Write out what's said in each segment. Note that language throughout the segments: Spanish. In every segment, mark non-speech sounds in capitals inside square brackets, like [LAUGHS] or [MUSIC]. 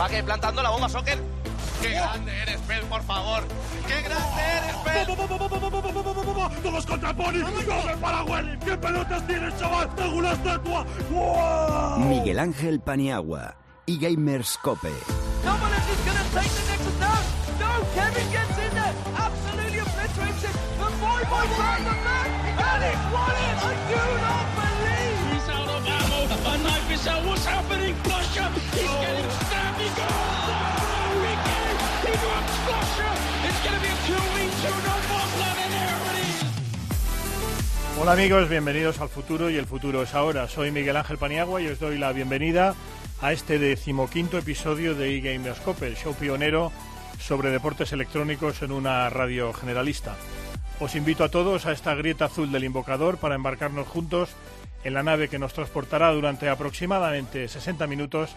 Va que plantando la bomba soccer. ¡Qué grande eres, Pel, por favor! ¡Qué grande eres, Pel! ¡Todos contra Pony! ¡Come para Willy! ¡Qué pelotas tienes, chaval! ¡Tengo una estatua! ¡Wow! Miguel Ángel Paniagua y Gamers Cope. He's out of ammo. A knife is out. What's happening? Flusher. He's getting Hola amigos, bienvenidos al futuro y el futuro es ahora. Soy Miguel Ángel Paniagua y os doy la bienvenida a este decimoquinto episodio de eGamerscope, el show pionero sobre deportes electrónicos en una radio generalista. Os invito a todos a esta grieta azul del invocador para embarcarnos juntos en la nave que nos transportará durante aproximadamente 60 minutos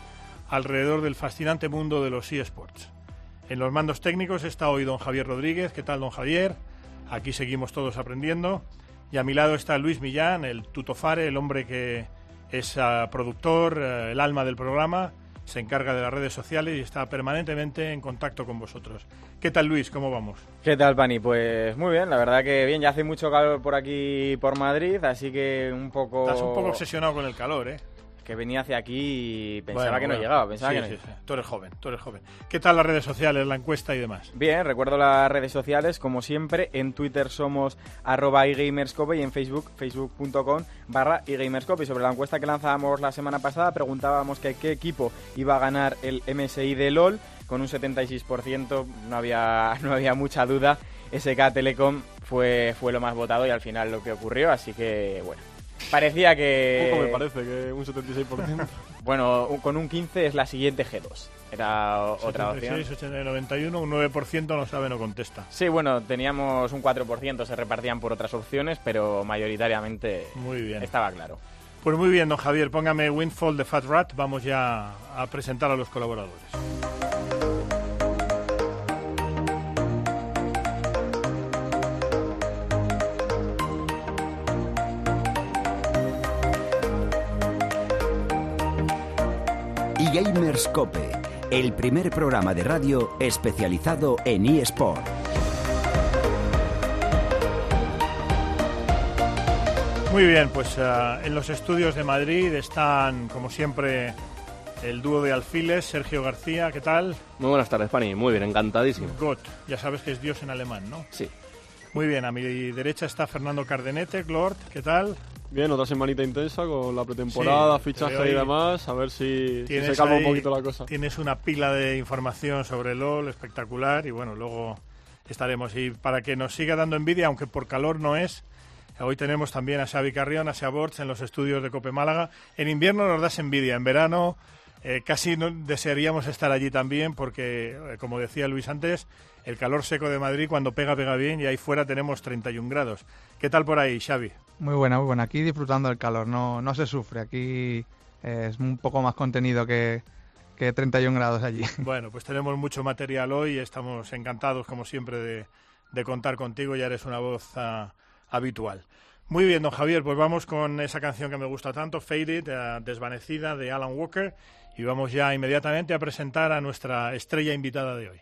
alrededor del fascinante mundo de los eSports. En los mandos técnicos está hoy don Javier Rodríguez. ¿Qué tal, don Javier? Aquí seguimos todos aprendiendo. Y a mi lado está Luis Millán, el tutofare, el hombre que es uh, productor, uh, el alma del programa, se encarga de las redes sociales y está permanentemente en contacto con vosotros. ¿Qué tal, Luis? ¿Cómo vamos? ¿Qué tal, Pani? Pues muy bien, la verdad que bien, ya hace mucho calor por aquí, por Madrid, así que un poco... Estás un poco obsesionado con el calor, ¿eh? Que venía hacia aquí y pensaba Bueno, que no bueno. llegaba, pensaba Sí, que no sí, sí. Tú eres joven, tú eres joven. ¿Qué tal las redes sociales, la encuesta y demás? Bien, recuerdo las redes sociales, como siempre, en Twitter somos arroba eGamerscope y en Facebook, facebook.com barra eGamerscope. Y sobre la encuesta que lanzábamos la semana pasada, preguntábamos que qué equipo iba a ganar el MSI de LOL, con un 76%, no había, [LAUGHS] no había mucha duda. SK Telecom fue, fue lo más votado y al final lo que ocurrió, así que, bueno. Parecía que... Poco me parece que un 76%. [LAUGHS] Bueno, un- con un 15 es la siguiente G2. Era otra opción. 76, 80, 91, un 9% no sabe, no contesta. Sí, bueno, teníamos un 4%, se repartían por otras opciones, pero mayoritariamente Muy bien. estaba claro. Pues muy bien, don Javier, póngame Windfall de Fat Rat. Vamos ya a presentar a los colaboradores. Gamers Cope, el primer programa de radio especializado en eSport. Muy bien, pues eh, en los estudios de Madrid están, como siempre, el dúo de alfiles, Sergio García, ¿qué tal? Muy buenas tardes, Pani. Muy bien, encantadísimo. Gott, ya sabes que es Dios en alemán, ¿no? Sí. Muy bien, a mi derecha está Fernando Cardenete, Glord, ¿qué tal? Bien, otra semanita intensa con la pretemporada, Sí, fichaje y demás. A ver si, si se calma ahí- un poquito la cosa. Tienes una pila de información sobre LOL espectacular y bueno, luego estaremos. Y para que nos siga dando envidia, aunque por calor no es, hoy tenemos también a Xavi Carrión, a Borts en los estudios de Cope Málaga. En invierno nos das envidia, en verano eh, casi no, desearíamos estar allí también porque, eh, como decía Luis antes, el calor seco de Madrid cuando pega, pega bien y ahí fuera tenemos 31 grados. ¿Qué tal por ahí, Xavi? Muy buena, muy buena. Aquí disfrutando del calor, no, no se sufre. Aquí eh, es un poco más contenido que, que 31 grados allí. [LAUGHS] Bueno, pues tenemos mucho material hoy estamos encantados, como siempre, de, de contar contigo. Ya eres una voz ah, habitual. Muy bien, don Javier, pues vamos con esa canción que me gusta tanto, Faded, eh, Desvanecida, de Alan Walker. Y vamos ya inmediatamente a presentar a nuestra estrella invitada de hoy.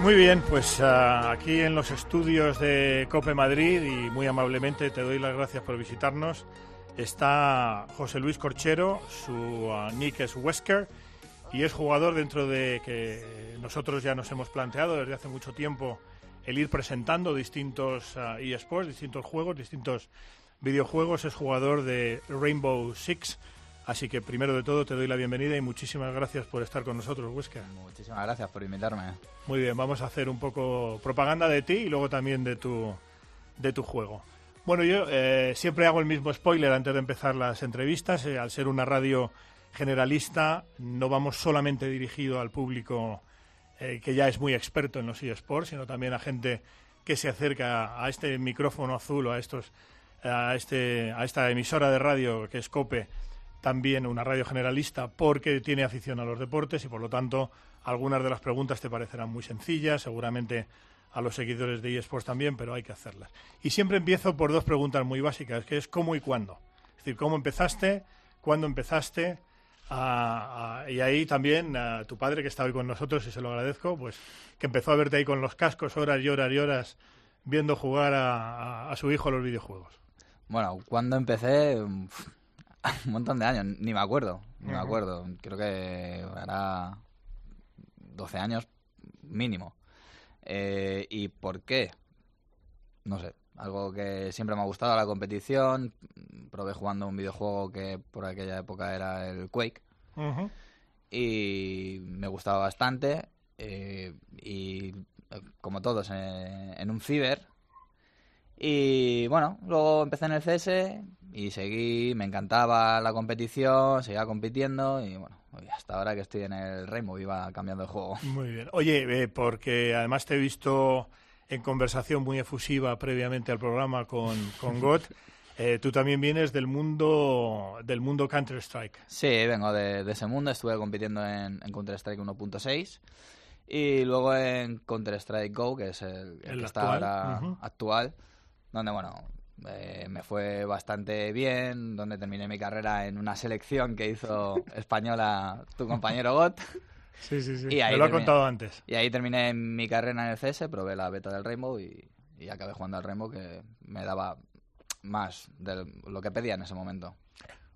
Muy bien, pues ah, aquí en los estudios de Cope Madrid y muy amablemente te doy las gracias por visitarnos. Está José Luis Corchero, su ah, nick es Wesker y es jugador dentro de que nosotros ya nos hemos planteado desde hace mucho tiempo el ir presentando distintos ah, eSports, distintos juegos, distintos videojuegos. Es jugador de Rainbow Six. Así que primero de todo te doy la bienvenida y muchísimas gracias por estar con nosotros, Wesker. Muchísimas gracias por invitarme. Muy bien, vamos a hacer un poco propaganda de ti y luego también de tu, de tu juego. Bueno, yo eh, siempre hago el mismo spoiler antes de empezar las entrevistas. eh, al ser una radio generalista, no vamos solamente dirigido al público eh, que ya es muy experto en los eSports, sino también a gente que se acerca a este micrófono azul o a estos a este a esta emisora de radio que es Cope, también una radio generalista porque tiene afición a los deportes y por lo tanto algunas de las preguntas te parecerán muy sencillas, seguramente a los seguidores de eSports también, pero hay que hacerlas. Y siempre empiezo por dos preguntas muy básicas, que es cómo y cuándo. Es decir, cómo empezaste, cuándo empezaste, a- a- y ahí también a tu padre que está hoy con nosotros y se lo agradezco, pues que empezó a verte ahí con los cascos horas y horas y horas viendo jugar a, a- a su hijo a los videojuegos. Bueno, cuando empecé, [LAUGHS] un montón de años, ni me acuerdo, ni me acuerdo. Creo que hará 12 años mínimo. Eh, ¿Y por qué? No sé, algo que siempre me ha gustado, la competición. Probé jugando un videojuego que por aquella época era el Quake y me gustaba bastante. eh, y como todos, en un ciber. Y bueno, luego empecé en el CS y seguí, me encantaba la competición, seguía compitiendo y bueno, hasta ahora que estoy en el Rainbow iba cambiando de juego. Muy bien. Oye, eh, porque además te he visto en conversación muy efusiva previamente al programa con, con [LAUGHS] Got. Eh, tú también vienes del mundo del mundo Counter Strike. Sí, vengo de, de ese mundo, estuve compitiendo en, en Counter-Strike 1.6 y luego en Counter-Strike Go, que es el, el El que está actual, ahora ujú. actual, donde, bueno, eh, me fue bastante bien, donde terminé mi carrera en una selección que hizo española tu compañero Got. [LAUGHS] Sí, sí, sí. Y ahí Me lo ha contado antes. Y ahí terminé mi carrera en el CS, probé la beta del Rainbow y, y acabé jugando al Rainbow que me daba más de lo que pedía en ese momento.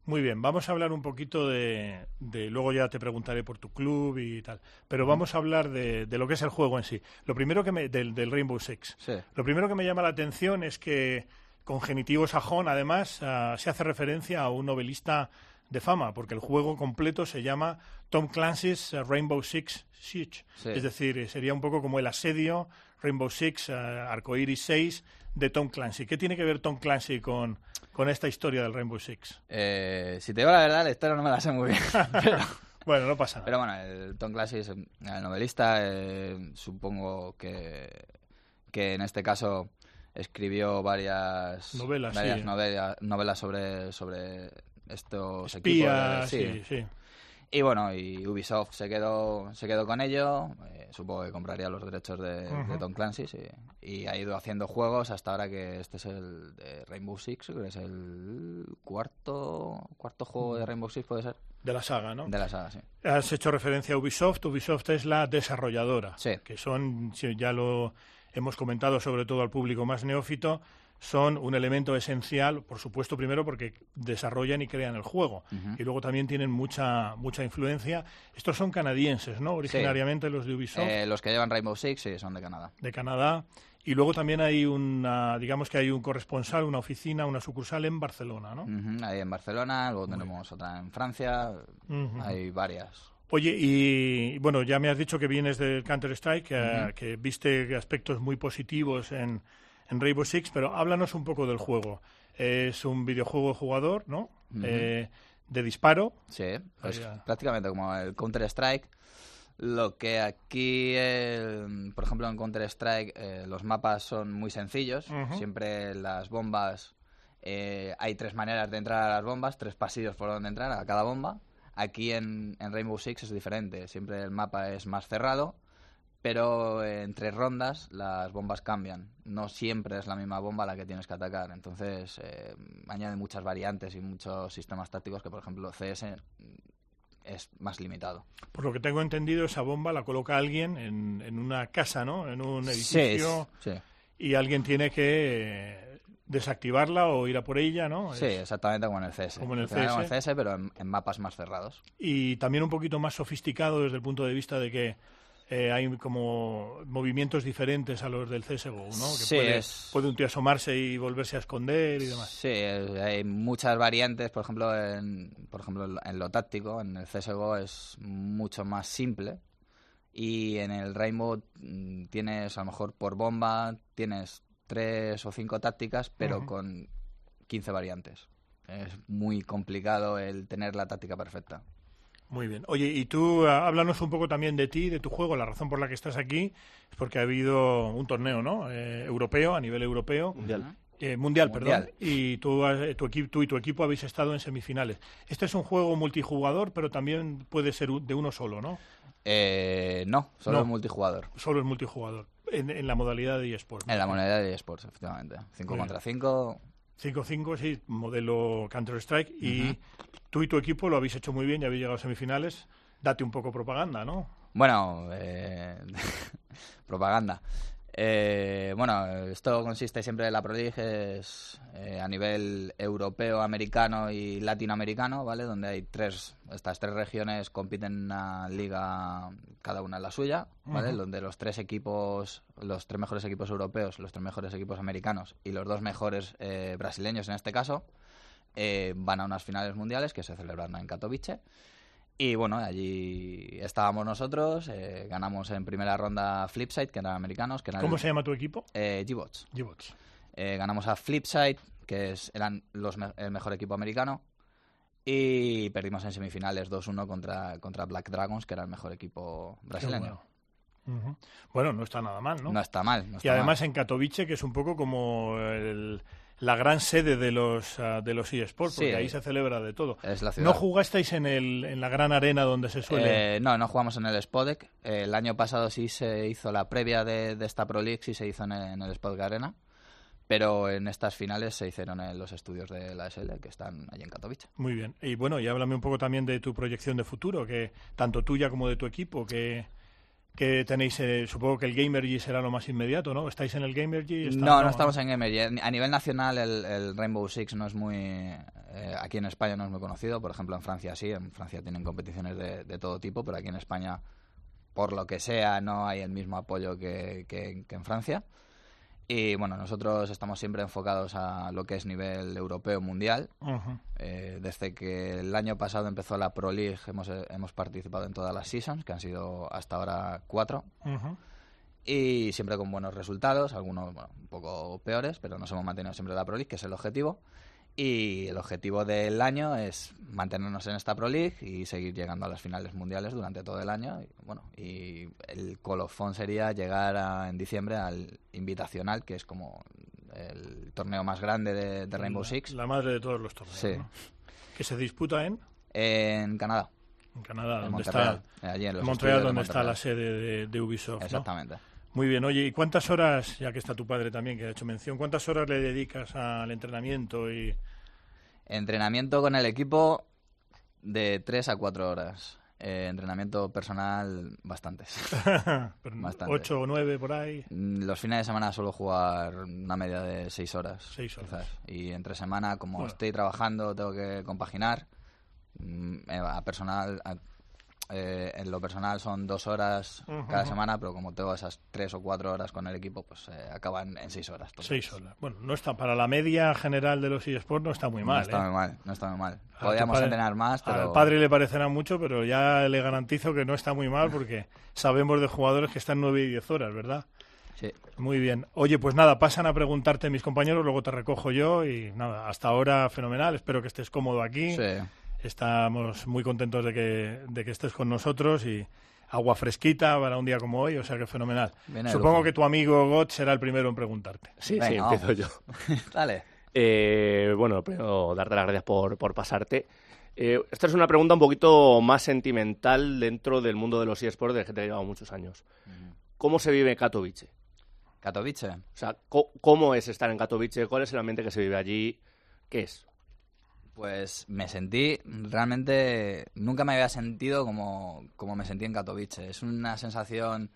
Muy bien, vamos a hablar un poquito de, de- Luego ya te preguntaré por tu club y tal. Pero vamos a hablar de, de lo que es el juego en sí. Lo primero que me. del, del Rainbow Six. Sí. Lo primero que me llama la atención es que con genitivo sajón, además, ah, se hace referencia a un novelista de fama, porque el juego completo se llama Tom Clancy's eh, Rainbow Six Siege. Sí. Es decir, eh, sería un poco como el asedio Rainbow Six, eh, Arcoiris 6 de Tom Clancy. ¿Qué tiene que ver Tom Clancy con, con esta historia del Rainbow Six? Eh, si te digo la verdad, la historia no me la sé muy bien. [LAUGHS] pero, Bueno, no pasa nada. pero bueno, el Tom Clancy es el novelista. eh, supongo que, que en este caso escribió varias Novelas, varias sí. novela- novelas sobre, sobre estos Espías, equipos. de- sí. Y bueno, y Ubisoft se quedó, se quedó con ello. eh, supongo que compraría los derechos de. Tom Clancy sí, y ha ido haciendo juegos hasta ahora que este es el de Rainbow Six, que es el cuarto cuarto juego de Rainbow Six, puede ser. De la saga, ¿no? De la saga, sí. Has hecho referencia a Ubisoft. Ubisoft es la desarrolladora. Sí. Que son, ya lo hemos comentado sobre todo al público más neófito, son un elemento esencial, por supuesto, primero porque desarrollan y crean el juego. Y luego también tienen mucha mucha influencia. Estos son canadienses, ¿no? Originariamente los de Ubisoft, Eh, los que llevan Rainbow Six sí, son de Canadá. de Canadá. Y luego también hay una, digamos que hay un corresponsal, una oficina, una sucursal en Barcelona, ¿no? Ujú, Ahí en Barcelona, luego tenemos otra en Francia, hay varias. Oye, y bueno, ya me has dicho que vienes del Counter-Strike, eh, que viste aspectos muy positivos en, en Rainbow Six, pero háblanos un poco del juego. Es un videojuego de jugador, ¿no? Eh, de disparo. Sí, pues prácticamente como el Counter-Strike. Lo que aquí, el- por ejemplo, en Counter-Strike, eh, los mapas son muy sencillos. Siempre las bombas, eh, hay tres maneras de entrar a las bombas, tres pasillos por donde entrar a cada bomba. Aquí en, en Rainbow Six es diferente. Siempre el mapa es más cerrado, pero entre rondas las bombas cambian. No siempre es la misma bomba la que tienes que atacar. Entonces, eh, añade muchas variantes y muchos sistemas tácticos que, por ejemplo, CS es más limitado. Por lo que tengo entendido, esa bomba la coloca alguien en, en una casa, ¿no? En un edificio. sí. Y alguien tiene que desactivarla o ir a por ella, ¿no? Sí, Es- exactamente como en el CS. Como en el como CS. el CS, pero en, en mapas más cerrados. y también un poquito más sofisticado desde el punto de vista de que eh, hay como movimientos diferentes a los del CSGO, ¿no? Que Sí, puede, es- puede un tío asomarse y volverse a esconder y demás. Sí, hay muchas variantes, por ejemplo, en, por ejemplo, en lo- en lo táctico, en el CSGO es mucho más simple y en el Rainbow mm, tienes a lo mejor por bomba, tienes tres o cinco tácticas, pero con 15 variantes. Es muy complicado el tener la táctica perfecta. Muy bien. Oye, y tú ah, háblanos un poco también de ti, de tu juego. La razón por la que estás aquí es porque ha habido un torneo, ¿no? Eh, europeo, a nivel europeo. Mundial. Eh, mundial, Mundial. perdón. Y tú, has- tu equipo, tú y tu equipo habéis estado en semifinales. Este es un juego multijugador, pero también puede ser de uno solo, ¿no? Eh, no, solo No. es multijugador. Solo es multijugador. En, en la modalidad de eSports. En la moneda de eSports, efectivamente. 5 Muy contra 5. 5-5, sí, modelo Counter-Strike. Y tú y tu equipo lo habéis hecho muy bien y habéis llegado a semifinales. Date un poco propaganda, ¿no? Bueno, eh, [LAUGHS] propaganda. Eh, bueno, esto consiste siempre en la Pro League, es eh, a nivel europeo, americano y latinoamericano, ¿vale? Donde hay tres, estas tres regiones compiten en una liga, cada una en la suya, ¿vale? Donde los tres equipos, los tres mejores equipos europeos, los tres mejores equipos americanos y los dos mejores eh, brasileños en este caso, eh, van a unas finales mundiales que se celebran en Katowice. Y bueno, allí estábamos nosotros, eh, ganamos en primera ronda Flipside, que eran americanos. Que eran ¿Cómo el- se llama tu equipo? Eh, G-Bots. G-Bots. Eh, ganamos a Flipside, que es, eran los el mejor equipo americano. Y perdimos en semifinales 2-1 contra, contra Black Dragons, que era el mejor equipo brasileño. bueno. No está nada mal, ¿no? No está mal. no y está además mal. en Katowice, que es un poco como el- la gran sede de los ah, de los eSports, porque Sí. ahí se celebra de todo. Es la. ¿No jugasteis en, el, en la gran arena donde se suele...? Eh, no, no jugamos en el Spodek. El año pasado sí se hizo la previa de, de esta Pro League, sí se hizo en el, en el Spodek Arena. Pero en estas finales se hicieron en los estudios de la SL, que están allí en Katowice. Muy bien. Y bueno, y háblame un poco también de tu proyección de futuro, que tanto tuya como de tu equipo, que, que tenéis, eh, supongo que el Gamergy será lo más inmediato, ¿no? ¿Estáis en el Gamergy? ¿Está- No, no estamos en Gamer. A nivel nacional, el, el Rainbow Six no es muy. eh, aquí en España no es muy conocido. Por ejemplo, en Francia sí. En Francia tienen competiciones de, de todo tipo, pero aquí en España, por lo que sea, no hay el mismo apoyo que, que- que en Francia. Y bueno, nosotros estamos siempre enfocados a lo que es nivel europeo mundial. Eh, desde que el año pasado empezó la Pro League, hemos, eh, hemos participado en todas las seasons, que han sido hasta ahora cuatro y siempre con buenos resultados, algunos bueno, un poco peores, pero nos hemos mantenido siempre en la Pro League, que es el objetivo. Y el objetivo del año es mantenernos en esta Pro League y seguir llegando a las finales mundiales durante todo el año. Y, bueno, y el colofón sería llegar a- en diciembre al Invitacional, que es como el torneo más grande de, de Rainbow La- Six. La madre de todos los torneos. Sí. ¿no? Que se disputa en, En Canadá. en Canadá, En donde Montreal, está, allí en Montreal, donde está la sede de, de Ubisoft. ¿no? Muy bien, oye, ¿y cuántas horas, ya que está tu padre también, que ha hecho mención, cuántas horas le dedicas al entrenamiento y Entrenamiento con el equipo de 3 a 4 horas. Eh, entrenamiento personal, bastantes. [LAUGHS] Bastantes. ocho o nueve por ahí? Mm, Los fines de semana suelo jugar una media de 6 horas. Seis horas. quizás. Y entre semana, como Bueno. estoy trabajando, tengo que compaginar. Mm, eh, A personal, a- eh, en lo personal son dos horas cada semana, pero como tengo esas tres o cuatro horas con el equipo, pues eh, acaban en seis horas. Seis horas. Bueno, no está para la media general de los eSports no está muy mal. no está ¿eh? muy mal, no está muy mal. A Podríamos padre- entrenar más, pero... Al padre le parecerá mucho, pero ya le garantizo que no está muy mal porque [LAUGHS] sabemos de jugadores que están nueve y diez horas, ¿verdad? Sí. Muy bien. Oye, pues nada, pasan a preguntarte mis compañeros, luego te recojo yo y nada, hasta ahora fenomenal. Espero que estés cómodo aquí. Sí. Estamos muy contentos de que, de que estés con nosotros y agua fresquita para un día como hoy, o sea que fenomenal. De Supongo que tu amigo Got será el primero en preguntarte. Sí, sí, empiezo yo. [LAUGHS] Dale. Eh, bueno, primero darte las gracias por, por pasarte. Eh, esta es una pregunta un poquito más sentimental dentro del mundo de los eSports desde que te he llevado muchos años. ¿Cómo se vive Katowice? Katowice. O sea, ¿cómo es estar en Katowice? ¿Cuál es el ambiente que se vive allí? ¿Qué es? Pues me sentí, realmente nunca me había sentido como, como me sentí en Katowice. Es una sensación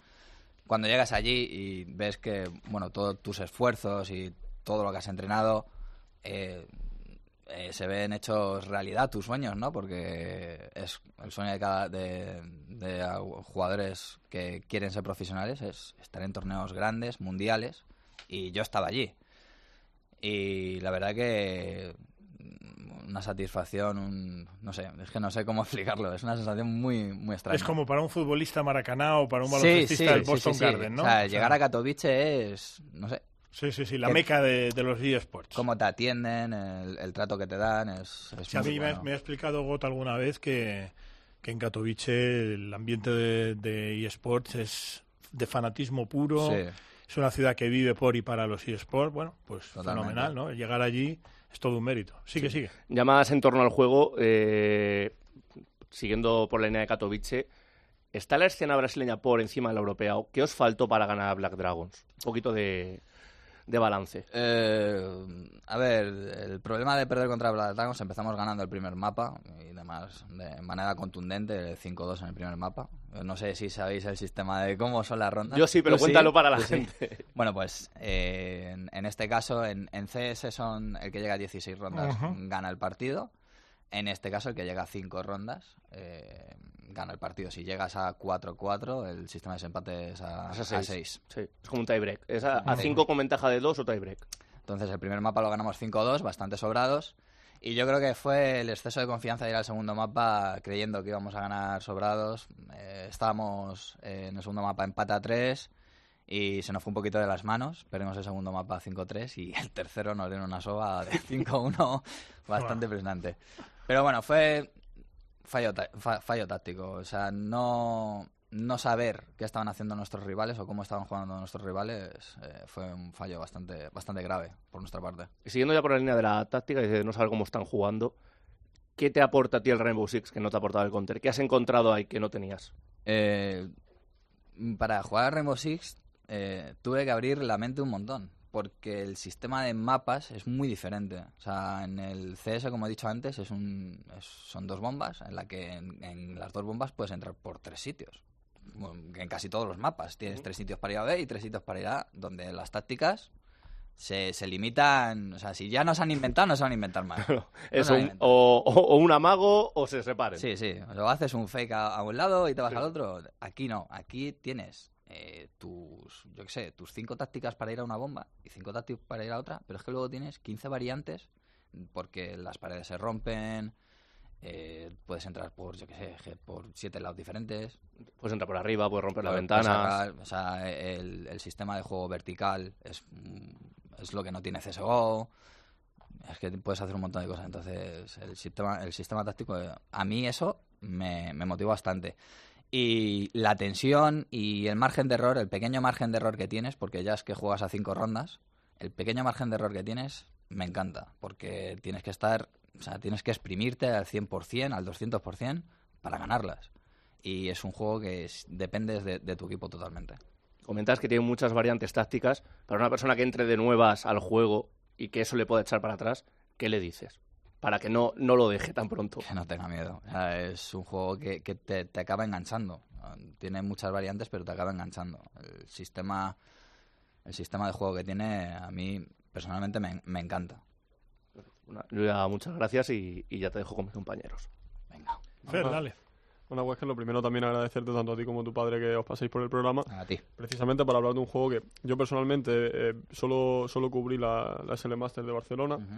cuando llegas allí y ves que, bueno, todos tus esfuerzos y todo lo que has entrenado eh, eh, se ven hechos realidad, tus sueños, ¿no? Porque es el sueño de cada de, de jugadores que quieren ser profesionales es estar en torneos grandes, mundiales, y yo estaba allí. Y la verdad que una satisfacción, un, no sé, es que no sé cómo [LAUGHS] explicarlo, es una sensación muy, muy extraña. Es como para un futbolista maracaná o para un baloncestista sí, del sí, Boston sí. Garden, ¿no? O sea, O sea, llegar a Katowice es, no sé, Sí, sí, sí, la que- meca de, de los eSports. cómo te atienden, el, el trato que te dan, es, es Sí, a muy mí me, ha- bueno. me ha explicado Got alguna vez que que en Katowice el ambiente de, de eSports es de fanatismo puro. Sí. Es una ciudad que vive por y para los eSports. Bueno, pues Totalmente. fenomenal, ¿no? Llegar allí es todo un mérito. Sigue, sigue. Llamadas en torno al juego, eh, siguiendo por la línea de Katowice, ¿está la escena brasileña por encima de la europea? ¿O ¿Qué os faltó para ganar a Black Dragons? Un poquito de, de balance. Eh, a ver, el problema de perder contra Black Dragons, empezamos ganando el primer mapa y demás de manera contundente, 5-2 en el primer mapa. No sé si sabéis el sistema de cómo son las rondas. Yo sí, pero ¿Tú cuéntalo para la gente. [LAUGHS] Bueno, pues eh, en, en este caso, en, en CS son el que llega a 16 rondas gana el partido. En este caso, el que llega a 5 rondas eh, gana el partido. Si llegas a 4-4, el sistema de desempate es a, Es a a seis. 6. Sí, es como un tiebreak. Es a Sí. 5 con ventaja de 2 o tiebreak. Entonces el primer mapa lo ganamos 5-2, bastante sobrados. Y yo creo que fue el exceso de confianza de ir al segundo mapa creyendo que íbamos a ganar sobrados. Eh, estábamos eh, en el segundo mapa empate a 3 y se nos fue un poquito de las manos. Perdimos el segundo mapa 5-3 y el tercero nos dieron una soba de [LAUGHS] 5-1 bastante impresionante. Pero bueno, fue fallo, fallo táctico. O sea, no, no saber qué estaban haciendo nuestros rivales o cómo estaban jugando nuestros rivales eh, fue un fallo bastante, bastante grave por nuestra parte. Y siguiendo ya por la línea de la táctica y de no saber cómo están jugando, ¿qué te aporta a ti el Rainbow Six que no te ha aportado el Counter? ¿Qué has encontrado ahí que no tenías? Eh, para jugar a Rainbow Six eh, tuve que abrir la mente un montón, porque el sistema de mapas es muy diferente. O sea, en el CS, como he dicho antes, es un, es- son dos bombas, en la que en, en las dos bombas puedes entrar por tres sitios. En casi todos los mapas. Tienes tres sitios para ir a B y tres sitios para ir a donde las tácticas se, se limitan... O sea, si ya no se han inventado, no se van a inventar más. [LAUGHS] Es un- o, o- un amago o se separen. Sí, sí. O haces un fake a, a un lado y te vas al otro. Aquí no. Aquí tienes eh, tus, yo qué sé, tus cinco tácticas para ir a una bomba y cinco tácticas para ir a otra, pero es que luego tienes 15 variantes porque las paredes se rompen, eh, puedes entrar por, yo qué sé, por siete lados diferentes. Puedes entrar por arriba, puedes romper la ventana. o sea, el, el sistema de juego vertical es, mm, es lo que no tiene CSGO. Es que puedes hacer un montón de cosas. Entonces, el sistema, el sistema táctico, eh, a mí eso me, me motivó bastante. Y la tensión y el margen de error, el pequeño margen de error que tienes, porque ya es que juegas a cinco rondas, el pequeño margen de error que tienes me encanta, porque tienes que estar, o sea, tienes que exprimirte al 100%, al 200% para ganarlas. Y es un juego que es- dependes de, tu equipo totalmente. Comentas que tiene muchas variantes tácticas. Para una persona que entre de nuevas al juego y que eso le puede echar para atrás, ¿qué le dices? Para que no, no lo deje tan pronto. Que no tenga miedo. O sea, es un juego que, que te, te acaba enganchando. Tiene muchas variantes, pero te acaba enganchando. El sistema, el sistema de juego que tiene, a mí personalmente me, me encanta. Una- Luis, muchas gracias y, y ya te dejo con mis compañeros. Venga. Fer, Ajá. dale. Bueno, pues que lo primero también agradecerte tanto a ti como a tu padre que os paséis por el programa. A ti. Precisamente para hablar de un juego que yo personalmente eh, solo, solo cubrí la, la SL Master de Barcelona. Ujú.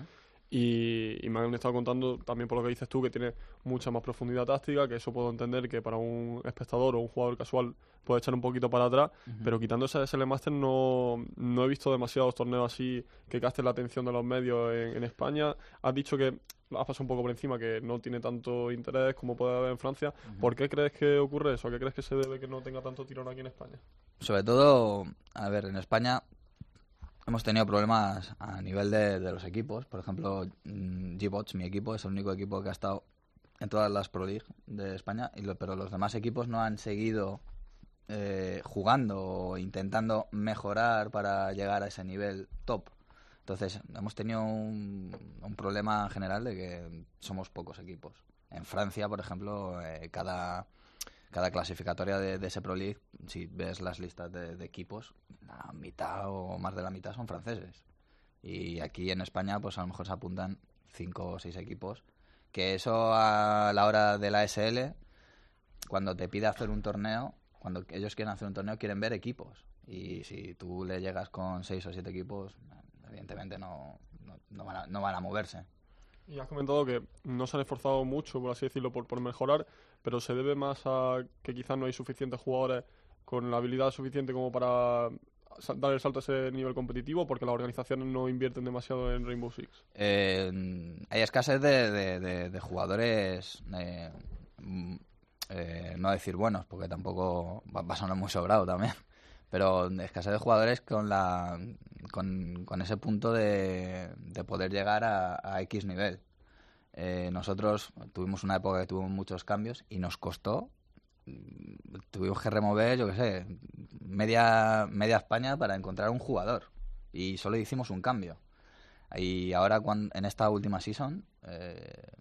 Y, y me han estado contando también por lo que dices tú que tiene mucha más profundidad táctica, que eso puedo entender que para un espectador o un jugador casual puede echar un poquito para atrás, pero quitando esa SL Master no, no he visto demasiados torneos así que capten la atención de los medios en, en España. Has dicho que has pasado un poco por encima, que no tiene tanto interés como puede haber en Francia. ¿Por qué crees que ocurre eso? ¿A qué crees que se debe que no tenga tanto tirón aquí en España? Sobre todo, a ver, en España hemos tenido problemas a nivel de, de los equipos. Por ejemplo, mm, G-Bots, mi equipo, es el único equipo que ha estado en todas las Pro League de España, y lo- pero los demás equipos no han seguido eh, jugando o intentando mejorar para llegar a ese nivel top. Entonces, hemos tenido un, un problema general de que somos pocos equipos. En Francia, por ejemplo, eh, cada, cada clasificatoria de, ese Pro League, si ves las listas de, equipos, la mitad o más de la mitad son franceses. Y aquí en España, pues a lo mejor se apuntan cinco o seis equipos. Que eso a la hora de la SL, cuando te pide hacer un torneo, cuando ellos quieren hacer un torneo, quieren ver equipos. Y si tú le llegas con seis o siete equipos, evidentemente no van, a, no van a moverse. Y has comentado que no se han esforzado mucho, por así decirlo, por, por mejorar, pero se debe más a que quizás no hay suficientes jugadores con la habilidad suficiente como para dar el salto a ese nivel competitivo, porque las organizaciones no invierten demasiado en Rainbow Six. Eh, hay escasez de, de- jugadores eh, mm, eh, no decir buenos, porque tampoco va, va a sonar muy sobrado también, pero escasez de jugadores con, la, con, con ese punto de, de poder llegar a, a X nivel. Eh, nosotros tuvimos una época que tuvimos muchos cambios y nos costó mm, tuvimos que remover, yo qué sé, media, media España para encontrar un jugador. Y solo hicimos un cambio. Y ahora, cuan- en esta última season, eh,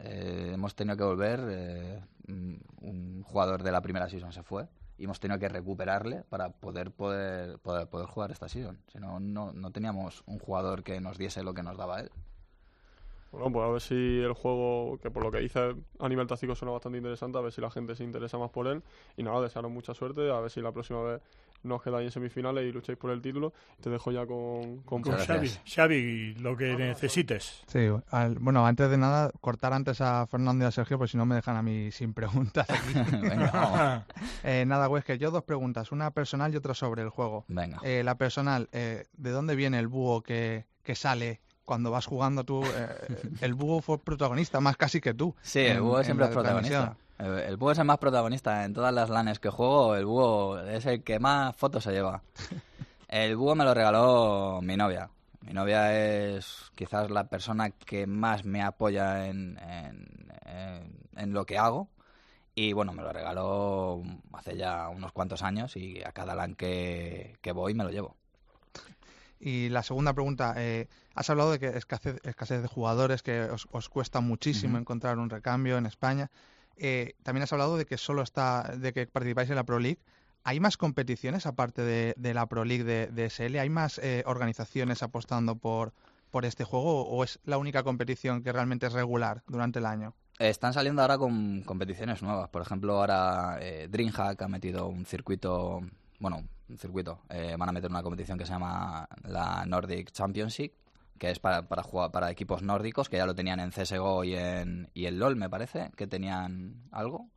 eh, hemos tenido que volver. eh, mm, un jugador de la primera season se fue. Y hemos tenido que recuperarle para poder poder, poder, poder jugar esta season. Si no, no, no teníamos un jugador que nos diese lo que nos daba él. Bueno, pues a ver si el juego, que por lo que dice a nivel táctico suena bastante interesante, a ver si la gente se interesa más por él. Y nada, desearos mucha suerte, a ver si la próxima vez no os quedáis en semifinales y lucháis por el título. Te dejo ya con, con, Con Xavi, Xavi, lo que necesites. Sí, al- bueno, antes de nada, cortar antes a Fernando y a Sergio, porque si no me dejan a mí sin preguntas aquí. [LAUGHS] Venga, [LAUGHS] vamos. Eh, nada, Wesker, yo dos preguntas, una personal y otra sobre el juego. Venga. Eh, la personal, eh, ¿de dónde viene el búho que, que sale cuando vas jugando tú? Eh, [LAUGHS] el búho fue protagonista más casi que tú. Sí, el en- búho en siempre es protagonista. El, el búho es el más protagonista. En todas las lanes que juego, el búho es el que más fotos se lleva. [LAUGHS] El búho me lo regaló mi novia. Mi novia es quizás la persona que más me apoya en, en- en- en lo que hago. Y bueno, me lo regaló hace ya unos cuantos años y a cada LAN que, que voy me lo llevo. Y la segunda pregunta, eh, has hablado de que escasez, escasez de jugadores, que os, os cuesta muchísimo encontrar un recambio en España. Eh, también has hablado de que solo está, de que participáis en la Pro League. ¿Hay más competiciones aparte de, de la Pro League de, de SL? ¿Hay más eh, organizaciones apostando por, por este juego o es la única competición que realmente es regular durante el año? Están saliendo ahora con competiciones nuevas. Por ejemplo, ahora eh, DreamHack ha metido un circuito, bueno, circuito. eh, van a meter una competición que se llama la Nordic Championship, que es para, para jugar para equipos nórdicos, que ya lo tenían en CSGO y en, y en LOL, me parece, que tenían algo.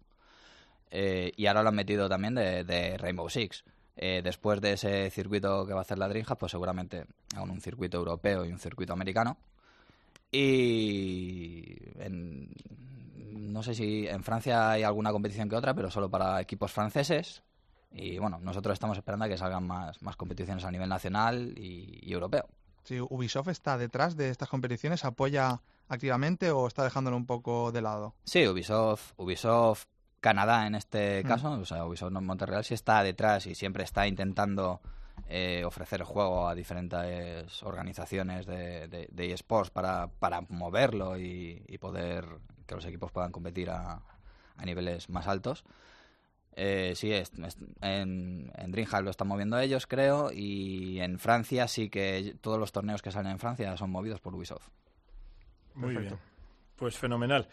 Eh, y ahora lo han metido también de, Rainbow Six. Eh, después de ese circuito que va a hacer la DreamHack, pues seguramente hagan un circuito europeo y un circuito americano. Y en- no sé si en Francia hay alguna competición que otra, pero solo para equipos franceses. Y bueno, nosotros estamos esperando a que salgan más, más competiciones a nivel nacional y, y europeo. Si Ubisoft está detrás de estas competiciones, ¿apoya activamente o está dejándolo un poco de lado? Sí, Ubisoft, Ubisoft Canadá en este Mm. caso, o sea, Ubisoft Montreal sí está detrás y siempre está intentando eh, ofrecer juego a diferentes organizaciones de, de, de eSports para, para moverlo y, y poder que los equipos puedan competir a, a niveles más altos. Eh, sí, es- es- en, en DreamHack lo están moviendo ellos, creo, y en Francia sí que todos los torneos que salen en Francia son movidos por Ubisoft. Muy Perfecto. bien. Pues fenomenal.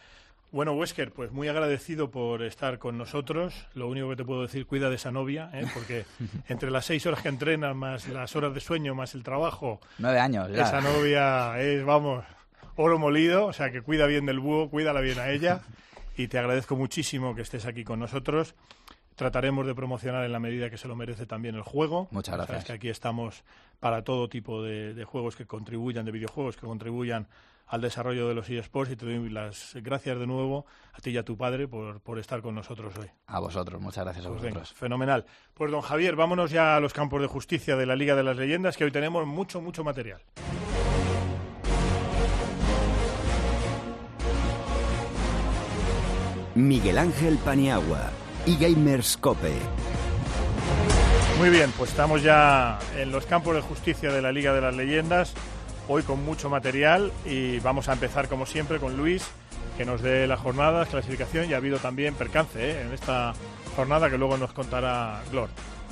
Bueno, Wesker, pues muy agradecido por estar con nosotros. Lo único que te puedo decir, cuida de esa novia, ¿eh? porque [LAUGHS] entre las seis horas que entrenas, más las horas de sueño, más el trabajo, Nueve años, ya. esa novia es, vamos, oro molido. O sea, que cuida bien del búho, cuídala bien a ella. [LAUGHS] Y te agradezco muchísimo que estés aquí con nosotros. Trataremos de promocionar en la medida que se lo merece también el juego. Muchas Ya sabes gracias. que aquí estamos para todo tipo de, de juegos que contribuyan, de videojuegos que contribuyan al desarrollo de los eSports y te doy las gracias de nuevo a ti y a tu padre por, por estar con nosotros hoy. A vosotros, muchas gracias a Pues venga, vosotros. fenomenal. Pues don Javier, vámonos ya a los campos de justicia de la Liga de las Leyendas, que hoy tenemos mucho, mucho material. Miguel Ángel Paniagua y. Muy bien, pues estamos ya en los campos de justicia de la Liga de las Leyendas, hoy con mucho material y vamos a empezar como siempre con Luis, que nos dé las jornadas, clasificación y ha habido también percance ¿eh? en esta jornada que luego nos contará Glor.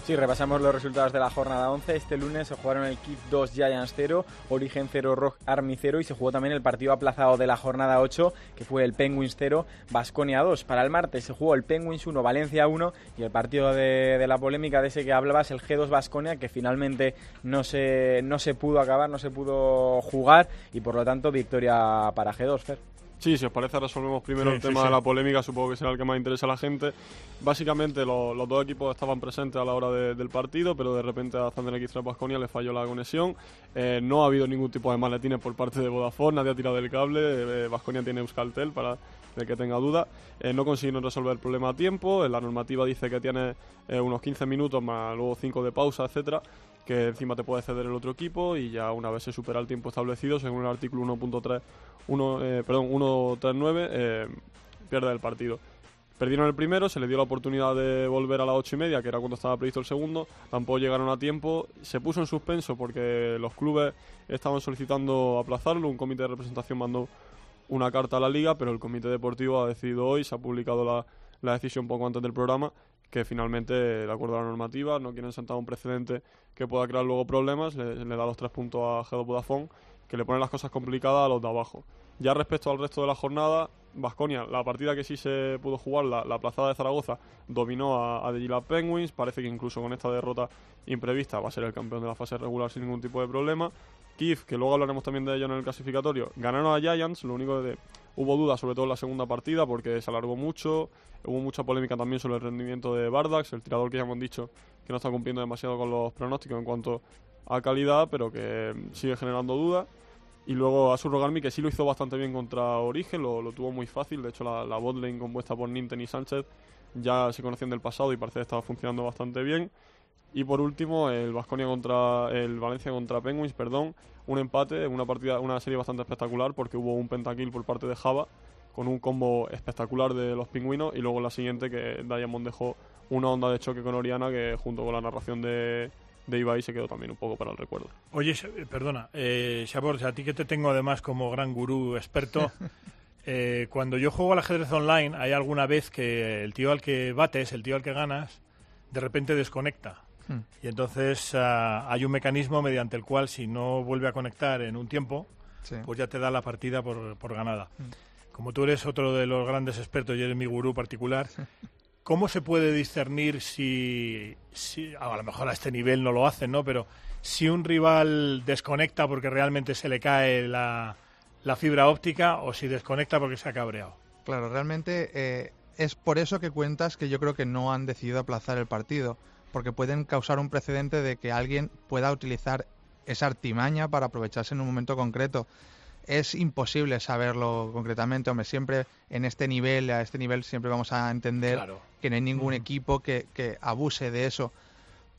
Sí, repasamos los resultados de la jornada 11. Este lunes se jugaron el Kip 2 Giants 0, Origen 0, Rock Army 0 y se jugó también el partido aplazado de la jornada 8, que fue el Penguins 0, Basconia 2. Para el martes se jugó el Penguins 1, Valencia 1 y el partido de, de la polémica de ese que hablabas, el G2 Basconia, que finalmente no se, no se pudo acabar, no se pudo jugar y por lo tanto victoria para G2, Fer. Sí, si os parece, resolvemos primero Sí, el tema sí. de la polémica, supongo que será el que más interesa a la gente. Básicamente, lo- los dos equipos estaban presentes a la hora de- del partido, pero de repente a Thunder X3 Basconia le falló la conexión. Eh, no ha habido ningún tipo de maletines por parte de Vodafone, nadie ha tirado el cable. Basconia tiene Euskaltel para el que tenga duda. Eh, no consiguieron resolver el problema a tiempo. eh, La normativa dice que tiene eh, unos 15 minutos más luego 5 de pausa, etcétera que encima te puede ceder el otro equipo y ya una vez se supera el tiempo establecido, según el artículo 1.3, uno, eh, perdón, 1.39, eh, pierde el partido. Perdieron el primero, se le dio la oportunidad de volver a las ocho y media, que era cuando estaba previsto el segundo, tampoco llegaron a tiempo, se puso en suspenso porque los clubes estaban solicitando aplazarlo, un comité de representación mandó una carta a la liga, pero el comité deportivo ha decidido hoy, se ha publicado la, la decisión poco antes del programa, que finalmente, de acuerdo a la normativa, no quieren sentar un precedente que pueda crear luego problemas, le, da los tres puntos a Gedo Vodafone, que le ponen las cosas complicadas a los de abajo. Ya respecto al resto de la jornada, Vasconia, la partida que sí se pudo jugar, la, la plazada de Zaragoza, dominó a, a Gila Penguins, parece que incluso con esta derrota imprevista va a ser el campeón de la fase regular sin ningún tipo de problema. Kiev, que luego hablaremos también de ello en el clasificatorio, ganaron a Giants, lo único de hubo dudas sobre todo en la segunda partida porque se alargó mucho, hubo mucha polémica también sobre el rendimiento de Bardax, el tirador que ya hemos dicho que no está cumpliendo demasiado con los pronósticos en cuanto a calidad, pero que sigue generando dudas. Y luego Asus Rogarmi, que sí lo hizo bastante bien contra Origen, lo, lo tuvo muy fácil. De hecho, la, la botlane compuesta por Ninten y Sánchez ya se conocían del pasado y parece que estaba funcionando bastante bien. Y por último, el Vasconia contra el Valencia contra Penguins, perdón, un empate, una partida, una serie bastante espectacular porque hubo un pentakill por parte de Java con un combo espectacular de los pingüinos y luego en la siguiente que Diamond dejó una onda de choque con Oriana que junto con la narración de, de Ibai se quedó también un poco para el recuerdo. Oye, eh, perdona, eh, Shabor, a ti que te tengo además como gran gurú experto, [LAUGHS] eh, cuando yo juego al ajedrez online, hay alguna vez que el tío al que bates, el tío al que ganas, de repente desconecta. Y entonces ah, hay un mecanismo mediante el cual si no vuelve a conectar en un tiempo, Sí. pues ya te da la partida por, por ganada. Mm. Como tú eres otro de los grandes expertos y eres mi gurú particular, [LAUGHS] ¿cómo se puede discernir si, si- a lo mejor a este nivel no lo hacen, ¿no? Pero si un rival desconecta porque realmente se le cae la, la fibra óptica o si desconecta porque se ha cabreado? Claro, realmente eh, es por eso que cuentas que yo creo que no han decidido aplazar el partido, porque pueden causar un precedente de que alguien pueda utilizar esa artimaña para aprovecharse en un momento concreto. Es imposible saberlo concretamente, hombre, siempre en este nivel, a este nivel siempre vamos a entender Claro. que no hay ningún Mm. equipo que, que abuse de eso.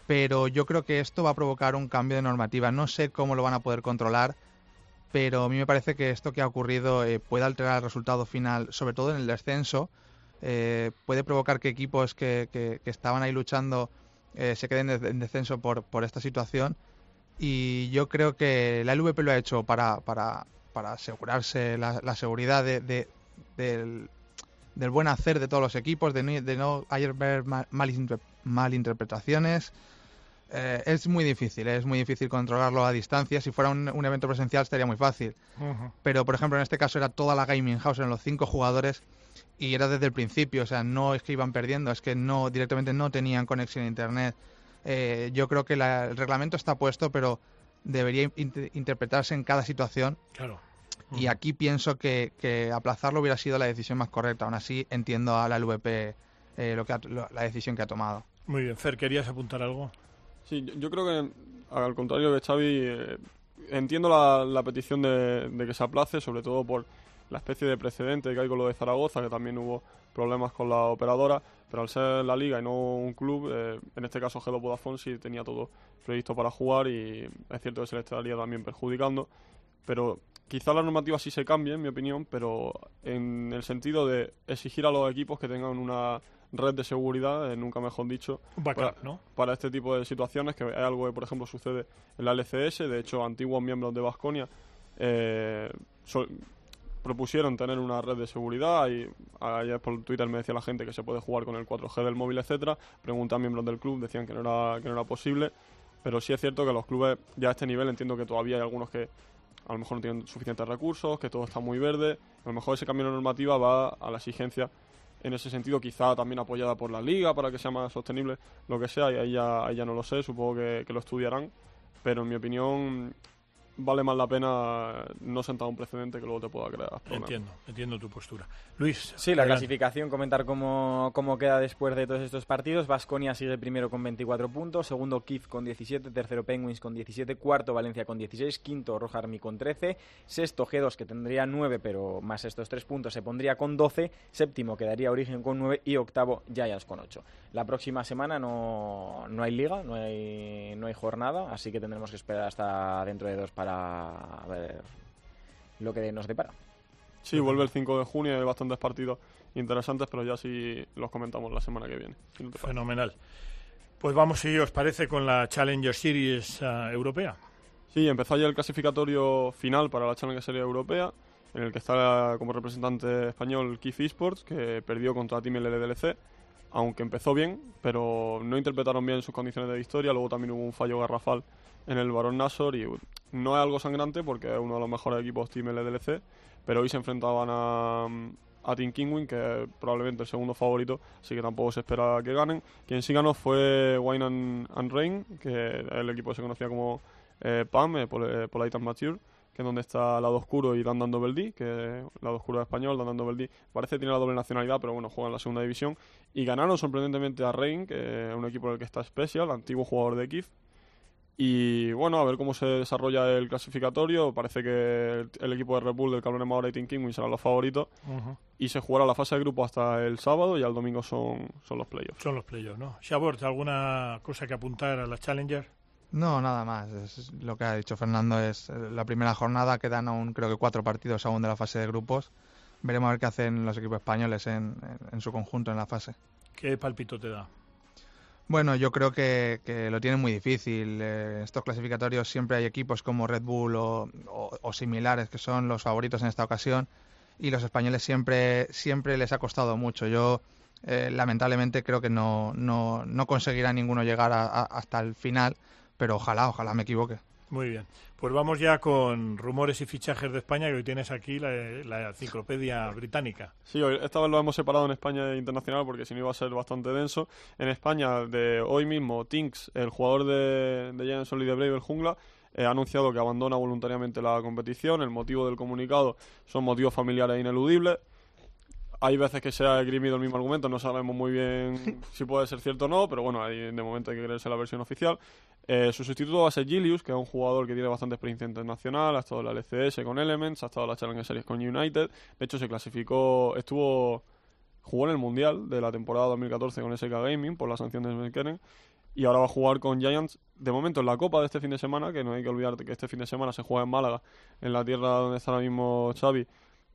Pero yo creo que esto va a provocar un cambio de normativa. No sé cómo lo van a poder controlar, pero a mí me parece que esto que ha ocurrido eh, puede alterar el resultado final, sobre todo en el descenso. Eh, puede provocar que equipos que, que- que estaban ahí luchando eh, se queden de- en descenso por, por esta situación. Y yo creo que la LVP lo ha hecho para, para, para asegurarse la, la seguridad de- de- del, del buen hacer de todos los equipos, de no, de no haber mal- malinter- malinterpretaciones. Eh, es muy difícil, es muy difícil controlarlo a distancia. Si fuera un, un evento presencial estaría muy fácil. Pero, por ejemplo, en este caso era toda la gaming house, eran los cinco jugadores y era desde el principio. O sea, no es que iban perdiendo, es que no directamente no tenían conexión a internet. Eh, yo creo que la- el reglamento está puesto, pero debería in- interpretarse en cada situación. Claro. Y aquí pienso que, que aplazarlo hubiera sido la decisión más correcta. Aún así, entiendo a la LVP eh, lo que ha- lo- la decisión que ha tomado. Muy bien, Fer, ¿querías apuntar algo? Sí, yo, yo creo que al contrario de Xavi, eh, entiendo la, la petición de, de que se aplace, sobre todo por la especie de precedente que hay con lo de Zaragoza, que también hubo problemas con la operadora, pero al ser la liga y no un club, eh, en este caso G2 Vodafone sí tenía todo previsto para jugar y es cierto que se le estaría también perjudicando, pero quizá la normativa sí se cambie, en mi opinión, pero en el sentido de exigir a los equipos que tengan una red de seguridad, eh, nunca mejor dicho, backup, para, ¿no? para este tipo de situaciones, que es algo que, por ejemplo, sucede en la LCS. De hecho, antiguos miembros de Vasconia propusieron tener una red de seguridad. Y ayer por Twitter me decía la gente que se puede jugar con el 4G del móvil, etcétera. Pregunté a miembros del club, decían que no era, que no era posible. Pero sí es cierto que los clubes, ya a este nivel, entiendo que todavía hay algunos que a lo mejor no tienen suficientes recursos, que todo está muy verde. A lo mejor ese cambio de normativa va a la exigencia en ese sentido, quizá también apoyada por la liga para que sea más sostenible, lo que sea, y ahí ya, ahí ya no lo sé, supongo que, que lo estudiarán. Pero en mi opinión, vale más la pena no sentar un precedente que luego te pueda crear problemas. Entiendo, entiendo tu postura. Luis. Sí, la adelante. clasificación, comentar cómo, cómo queda después de todos estos partidos. Vasconia sigue primero con 24 puntos, segundo Kif con 17, tercero Penguins con 17, cuarto Valencia con 16, quinto Roja Army con 13, sexto G2 que tendría 9, pero más estos tres puntos se pondría con 12, séptimo quedaría Origen con 9 y octavo Giants con 8. La próxima semana no, no hay liga, no hay, no hay jornada, así que tendremos que esperar hasta dentro de dos para ver lo que nos depara. Sí, vuelve el 5 de junio y hay bastantes partidos interesantes, pero ya sí los comentamos la semana que viene. si no. Fenomenal. Pues vamos, si os parece, con la Challenger Series ah, europea. Sí, empezó ayer el clasificatorio final para la Challenger Serie Europea, en el que está como representante español Keith Esports, que perdió contra Team LLDLC, aunque empezó bien, pero no interpretaron bien sus condiciones de victoria, luego también hubo un fallo garrafal en el Barón Nasor y no es algo sangrante porque es uno de los mejores equipos Team LDLC, pero hoy se enfrentaban a, Team Kingwin, que es probablemente el segundo favorito, así que tampoco se espera que ganen. Quien sí ganó fue Wine and, Rain, que el equipo se conocía como eh, PAM, eh, Pol- eh, Polite and Mature, que es donde está Lado Oscuro y Dan Dando Beldi, que Lado Oscuro es español, Dan Dando Beldi parece que tiene la doble nacionalidad, pero bueno, juega en la segunda división. Y ganaron sorprendentemente a Rain, que es un equipo en el que está Special, antiguo jugador de KIF. Y bueno, a ver cómo se desarrolla el clasificatorio. Parece que el, el equipo de Red Bull del Cabrón Maura y Team Kingwin serán los favoritos. Y se jugará la fase de grupo hasta el sábado y al domingo son, son los playoffs. Son los playoffs, ¿no? Shabort, ¿alguna cosa que apuntar a la Challenger? No, nada más. Es lo que ha dicho Fernando es eh, la primera jornada. Quedan aún, creo que cuatro partidos aún de la fase de grupos. Veremos a ver qué hacen los equipos españoles en, en- en su conjunto en la fase. ¿Qué palpito te da? Bueno, yo creo que, que lo tienen muy difícil. Eh, estos clasificatorios siempre hay equipos como Red Bull o, o- o similares que son los favoritos en esta ocasión y los españoles siempre, siempre les ha costado mucho. Yo eh, lamentablemente creo que no, no, no conseguirá ninguno llegar a- hasta el final, pero ojalá, ojalá me equivoque. Muy bien. Pues vamos ya con rumores y fichajes de España, que hoy tienes aquí la, la enciclopedia [LAUGHS] británica. Sí, hoy- esta vez lo hemos separado en España e internacional porque si no iba a ser bastante denso. En España, de hoy mismo, Tinks, el jugador de, de Giants Solid de Brave, el jungla, eh, ha anunciado que abandona voluntariamente la competición. El motivo del comunicado son motivos familiares ineludibles. Hay veces que se ha esgrimido el mismo argumento, no sabemos muy bien [LAUGHS] si puede ser cierto o no, pero bueno, ahí de momento hay que creerse la versión oficial. Eh, su sustituto va a ser Gilius, que es un jugador que tiene bastante experiencia internacional, ha estado en la LCS con Elements, ha estado en la Challenger Series con United, de hecho se clasificó, estuvo, jugó en el Mundial de la temporada 2014 con SK Gaming por la sanción de Smekeren, y ahora va a jugar con Giants, de momento en la Copa de este fin de semana, que no hay que olvidar que este fin de semana se juega en Málaga, en la tierra donde está ahora mismo Xavi,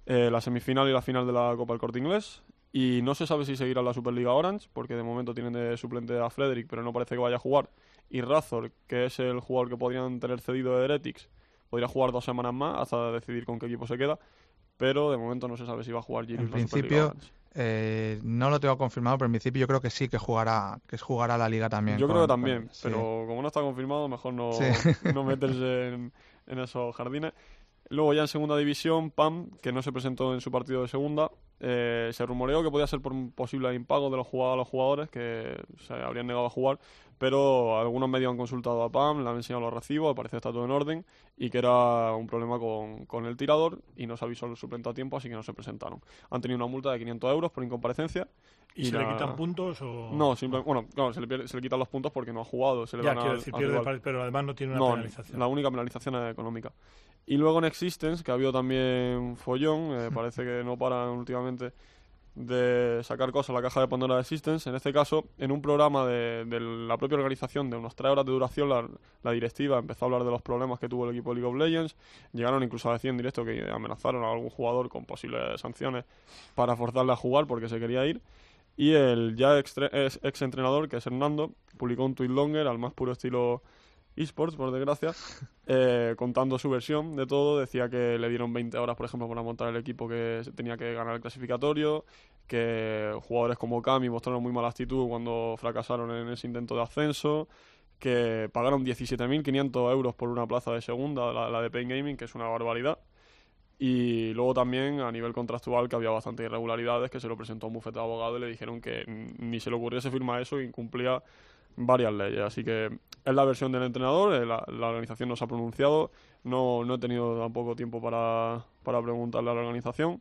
eh, la semifinal y la final de la Copa del Corte Inglés. Y no se sabe si seguirá la Superliga Orange, porque de momento tienen de suplente a Frederick, pero no parece que vaya a jugar. Y Razor, que es el jugador que podrían tener cedido de Heretics, podría jugar dos semanas más hasta decidir con qué equipo se queda. Pero de momento no se sabe si va a jugar Girius En principio, eh, no lo tengo confirmado, pero en principio yo creo que sí que jugará, que jugará la liga también. Yo con- creo que con- también, sí. pero como no está confirmado, mejor no, Sí. [LAUGHS] no meterse en, en esos jardines. Luego ya en segunda división, Pam, que no se presentó en su partido de segunda, eh, se rumoreó que podía ser por un posible impago de los jugadores a los jugadores que se habrían negado a jugar, pero algunos medios han consultado a Pam, le han enseñado los recibos, parece que está todo en orden, y que era un problema con, con el tirador y no se avisó el suplente a tiempo, así que no se presentaron. Han tenido una multa de 500 euros por incomparecencia. ¿Y, se le quitan puntos o...? no, simplemente, bueno, claro, se le, pierde- se le quitan los puntos porque no ha jugado. Se le Ya, quiero al- decir, pierde, pero además no tiene una No, penalización. La única penalización es económica. Y luego en Existence, que ha habido también follón, eh, [LAUGHS] parece que no paran últimamente de sacar cosas a la caja de Pandora de Existence. En este caso, en un programa de, de la propia organización de unas tres horas de duración, la, la directiva empezó a hablar de los problemas que tuvo el equipo de League of Legends. Llegaron incluso a decir en directo que amenazaron a algún jugador con posibles sanciones para forzarle a jugar porque se quería ir. Y el ya ex, ex entrenador, que es Hernando, publicó un tweet longer al más puro estilo esports, por desgracia, [LAUGHS] eh, contando su versión de todo. Decía que le dieron 20 horas, por ejemplo, para montar el equipo que tenía que ganar el clasificatorio, que jugadores como Kami mostraron muy mala actitud cuando fracasaron en ese intento de ascenso, que pagaron 17.500 euros por una plaza de segunda, la, la de Pain Gaming, que es una barbaridad. Y luego también a nivel contractual que había bastantes irregularidades, que se lo presentó a un bufete de abogado y le dijeron que ni se le ocurriese firmar eso y incumplía varias leyes. Así que es la versión del entrenador, eh, la, la organización no se ha pronunciado, no, no he tenido tampoco tiempo para, para preguntarle a la organización,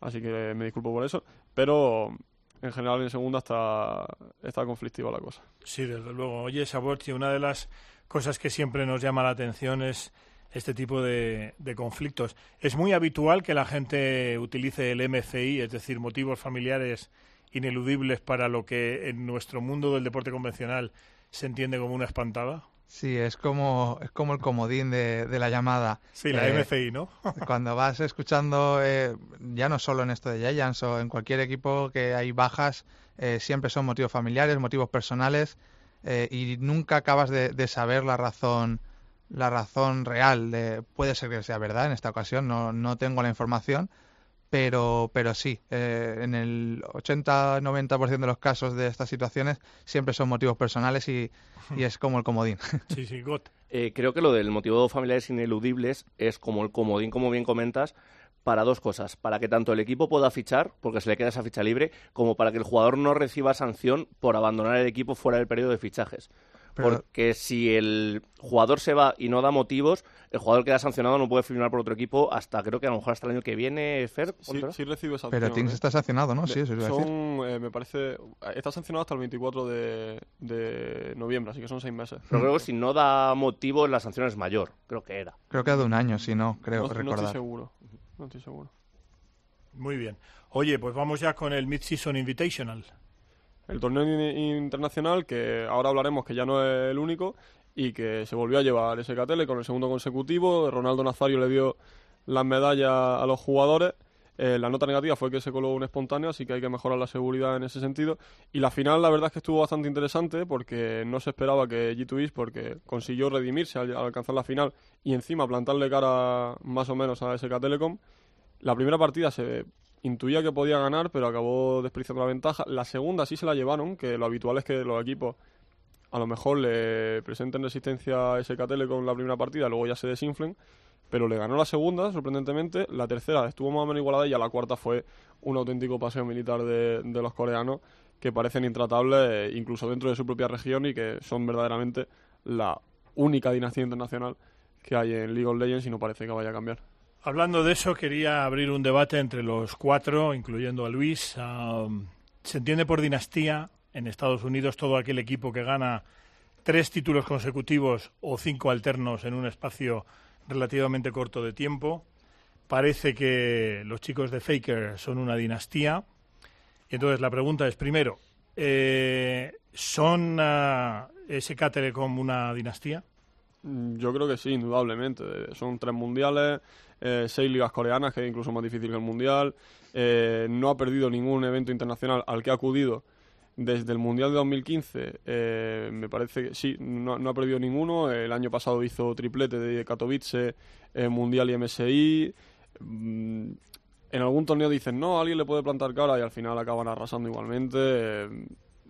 así que me disculpo por eso, pero en general en segunda está, está conflictiva la cosa. Sí, desde luego. Oye, Saborti, una de las cosas que siempre nos llama la atención es este tipo de, de conflictos. Es muy habitual que la gente utilice el MCI, es decir, motivos familiares ineludibles para lo que en nuestro mundo del deporte convencional se entiende como una espantada. Sí, es como, es como el comodín de, de la llamada. Sí, la Eh, MCI, ¿no? [LAUGHS] Cuando vas escuchando, eh, ya no solo en esto de Giants o en cualquier equipo que hay bajas, eh, siempre son motivos familiares, motivos personales eh, y nunca acabas de, de saber la razón la razón real. De, puede ser que sea verdad en esta ocasión, no, no tengo la información, pero, pero sí, eh, en el 80-90% de los casos de estas situaciones siempre son motivos personales y, y es como el comodín. [LAUGHS] Sí, sí, Got. Eh, creo que lo del motivo de familiares ineludibles es como el comodín, como bien comentas, para dos cosas. Para que tanto el equipo pueda fichar, porque se le queda esa ficha libre, como para que el jugador no reciba sanción por abandonar el equipo fuera del periodo de fichajes. Pero- Porque si el jugador se va y no da motivos, el jugador queda sancionado, no puede firmar por otro equipo hasta creo que a lo mejor hasta el año que viene, Fer. Sí, sí recibe sanción. Pero Tings ¿eh? está sancionado, ¿no? De- Sí, eso iba a decir. son, eh, me parece, está sancionado hasta el 24 de, de noviembre, así que son seis meses. Pero creo que si no da motivo, la sanción es mayor, creo que era. Creo que de un año, si no, creo no, no recordar. estoy seguro. No estoy seguro. Muy bien. Oye, pues vamos ya con el Mid-Season Invitational. El torneo in- internacional, que ahora hablaremos que ya no es el único, y que se volvió a llevar SKTL con el segundo consecutivo. Ronaldo Nazario le dio las medallas a los jugadores. Eh, la nota negativa fue que se coló un espontáneo, así que hay que mejorar la seguridad en ese sentido. Y la final, la verdad es que estuvo bastante interesante porque no se esperaba que G2 porque consiguió redimirse al alcanzar la final y encima plantarle cara más o menos a SK Telecom. La primera partida se intuía que podía ganar, pero acabó desperdiciando la ventaja. La segunda sí se la llevaron, que lo habitual es que los equipos a lo mejor le presenten resistencia a SK Telecom la primera partida, luego ya se desinflen, pero le ganó la segunda, sorprendentemente. La tercera estuvo más o menos igualada y ya la cuarta fue un auténtico paseo militar de, de los coreanos que parecen intratables eh, incluso dentro de su propia región y que son verdaderamente la única dinastía internacional que hay en League of Legends y no parece que vaya a cambiar. Hablando de eso, quería abrir un debate entre los cuatro, incluyendo a Luis. Se entiende por dinastía en Estados Unidos todo aquel equipo que gana tres títulos consecutivos o cinco alternos en un espacio relativamente corto de tiempo. Parece que los chicos de Faker son una dinastía. Y entonces la pregunta es, primero, eh, ¿son ah, SK Telecom una dinastía? Mm, Yo creo que sí, indudablemente. Son tres mundiales, eh, seis ligas coreanas, que es incluso más difícil que el mundial. Eh, no ha perdido ningún evento internacional al que ha acudido desde el mundial de 2015. eh, me parece que sí, no, ha perdido ninguno. El año pasado hizo triplete de Katowice, mundial y MSI. Mm, en algún torneo dicen, no, alguien le puede plantar cara y al final acaban arrasando igualmente.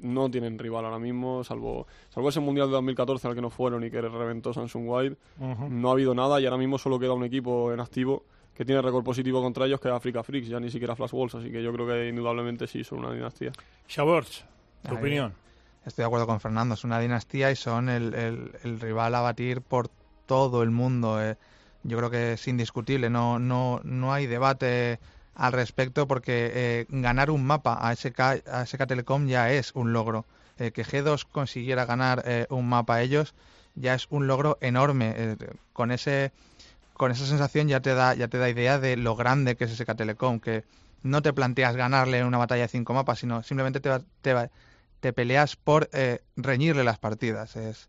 No tienen rival ahora mismo, salvo, salvo ese mundial de 2014 al que no fueron y que reventó Samsung White. Ujú. No ha habido nada y ahora mismo solo queda un equipo en activo que tiene récord positivo contra ellos, que es Africa Freaks, ya ni siquiera Flash Wolves, así que yo creo que indudablemente sí son una dinastía. Shaborts, tu Ahí. opinión. Estoy de acuerdo con Fernando, es una dinastía y son el, el- el rival a batir por todo el mundo. eh. Yo creo que es indiscutible, no, no, no hay debate al respecto porque eh, ganar un mapa a SK, a Telecom ya es un logro. Eh, que G2 consiguiera ganar eh, un mapa a ellos ya es un logro enorme. eh, con ese con esa sensación ya te da ya te da idea de lo grande que es SK Telecom, que no te planteas ganarle una batalla de cinco mapas, sino simplemente te, te, te peleas por reñirle las partidas. Es,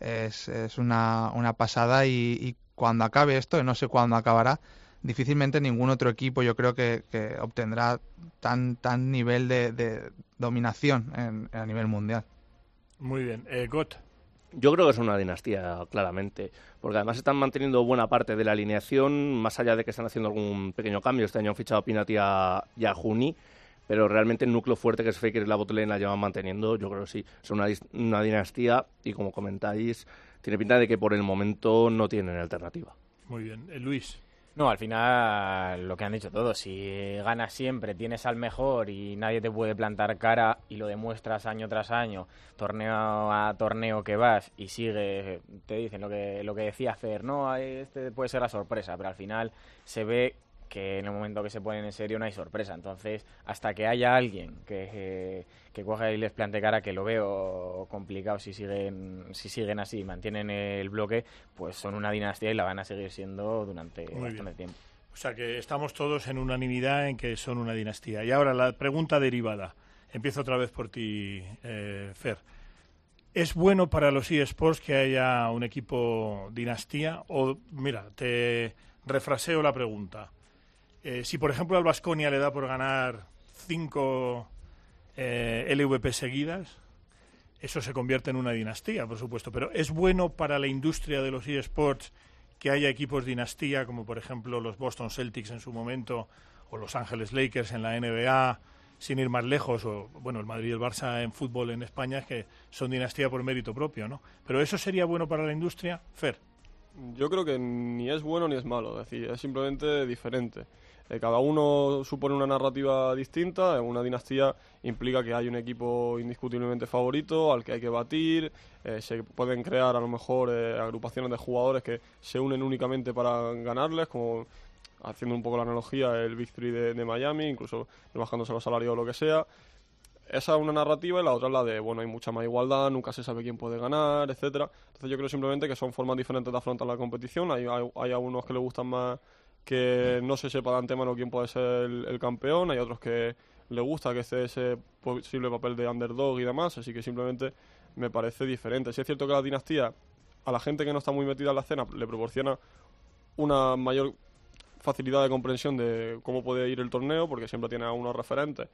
es, es una, una pasada y, y cuando acabe esto, no sé cuándo acabará, difícilmente ningún otro equipo yo creo que, que obtendrá tan, tan nivel de, de dominación en- a nivel mundial. Muy bien. Eh, Got. Yo creo que es una dinastía, claramente, porque además están manteniendo buena parte de la alineación, más allá de que están haciendo algún pequeño cambio. Este año han fichado a Pinati y a, y a Juni, pero realmente el núcleo fuerte que es Faker y la botlane la llevan manteniendo. Yo creo que sí, son una, una dinastía y, como comentáis, tiene pinta de que por el momento no tienen alternativa. Muy bien. Eh, Luis. No, al final lo que han dicho todos, si ganas siempre, tienes al mejor y nadie te puede plantar cara y lo demuestras año tras año, torneo a torneo que vas y sigue, te dicen lo que, lo que decía Fer, no, este puede ser la sorpresa, pero al final se ve que en el momento que se ponen en serio no hay sorpresa. Entonces, hasta que haya alguien que, eh, que coja y les plante cara, que lo veo complicado si siguen, si siguen así y mantienen el bloque, pues son una dinastía y la van a seguir siendo durante Muy bastante bien. tiempo. O sea que estamos todos en unanimidad en que son una dinastía. Y ahora la pregunta derivada. Empiezo otra vez por ti, eh, Fer. ¿Es bueno para los eSports que haya un equipo dinastía? O, mira, te refraseo la pregunta. Eh, si, por ejemplo, al Vasconia le da por ganar cinco eh, LVP seguidas, eso se convierte en una dinastía, por supuesto. Pero ¿es bueno para la industria de los eSports que haya equipos dinastía, como por ejemplo los Boston Celtics en su momento, o Los Ángeles Lakers en la NBA, sin ir más lejos, o bueno, el Madrid y el Barça en fútbol en España, que son dinastía por mérito propio, ¿no? Pero ¿eso sería bueno para la industria? Fer. Yo creo que ni es bueno ni es malo, es decir, es simplemente diferente. Eh, cada uno supone una narrativa distinta, en una dinastía implica que hay un equipo indiscutiblemente favorito al que hay que batir, eh, se pueden crear a lo mejor eh, agrupaciones de jugadores que se unen únicamente para ganarles, como haciendo un poco la analogía el Big Three de, de Miami, incluso bajándose los salarios o lo que sea. Esa es una narrativa y la otra es la de, bueno, hay mucha más igualdad, nunca se sabe quién puede ganar, etcétera. Entonces yo creo simplemente que son formas diferentes de afrontar la competición. Hay, hay, hay algunos que les gustan más que no se sepa de antemano quién puede ser el, el campeón, hay otros que le gusta que esté ese posible papel de underdog y demás, así que simplemente me parece diferente. Si es cierto que la dinastía a la gente que no está muy metida en la escena le proporciona una mayor facilidad de comprensión de cómo puede ir el torneo, porque siempre tiene a unos referentes,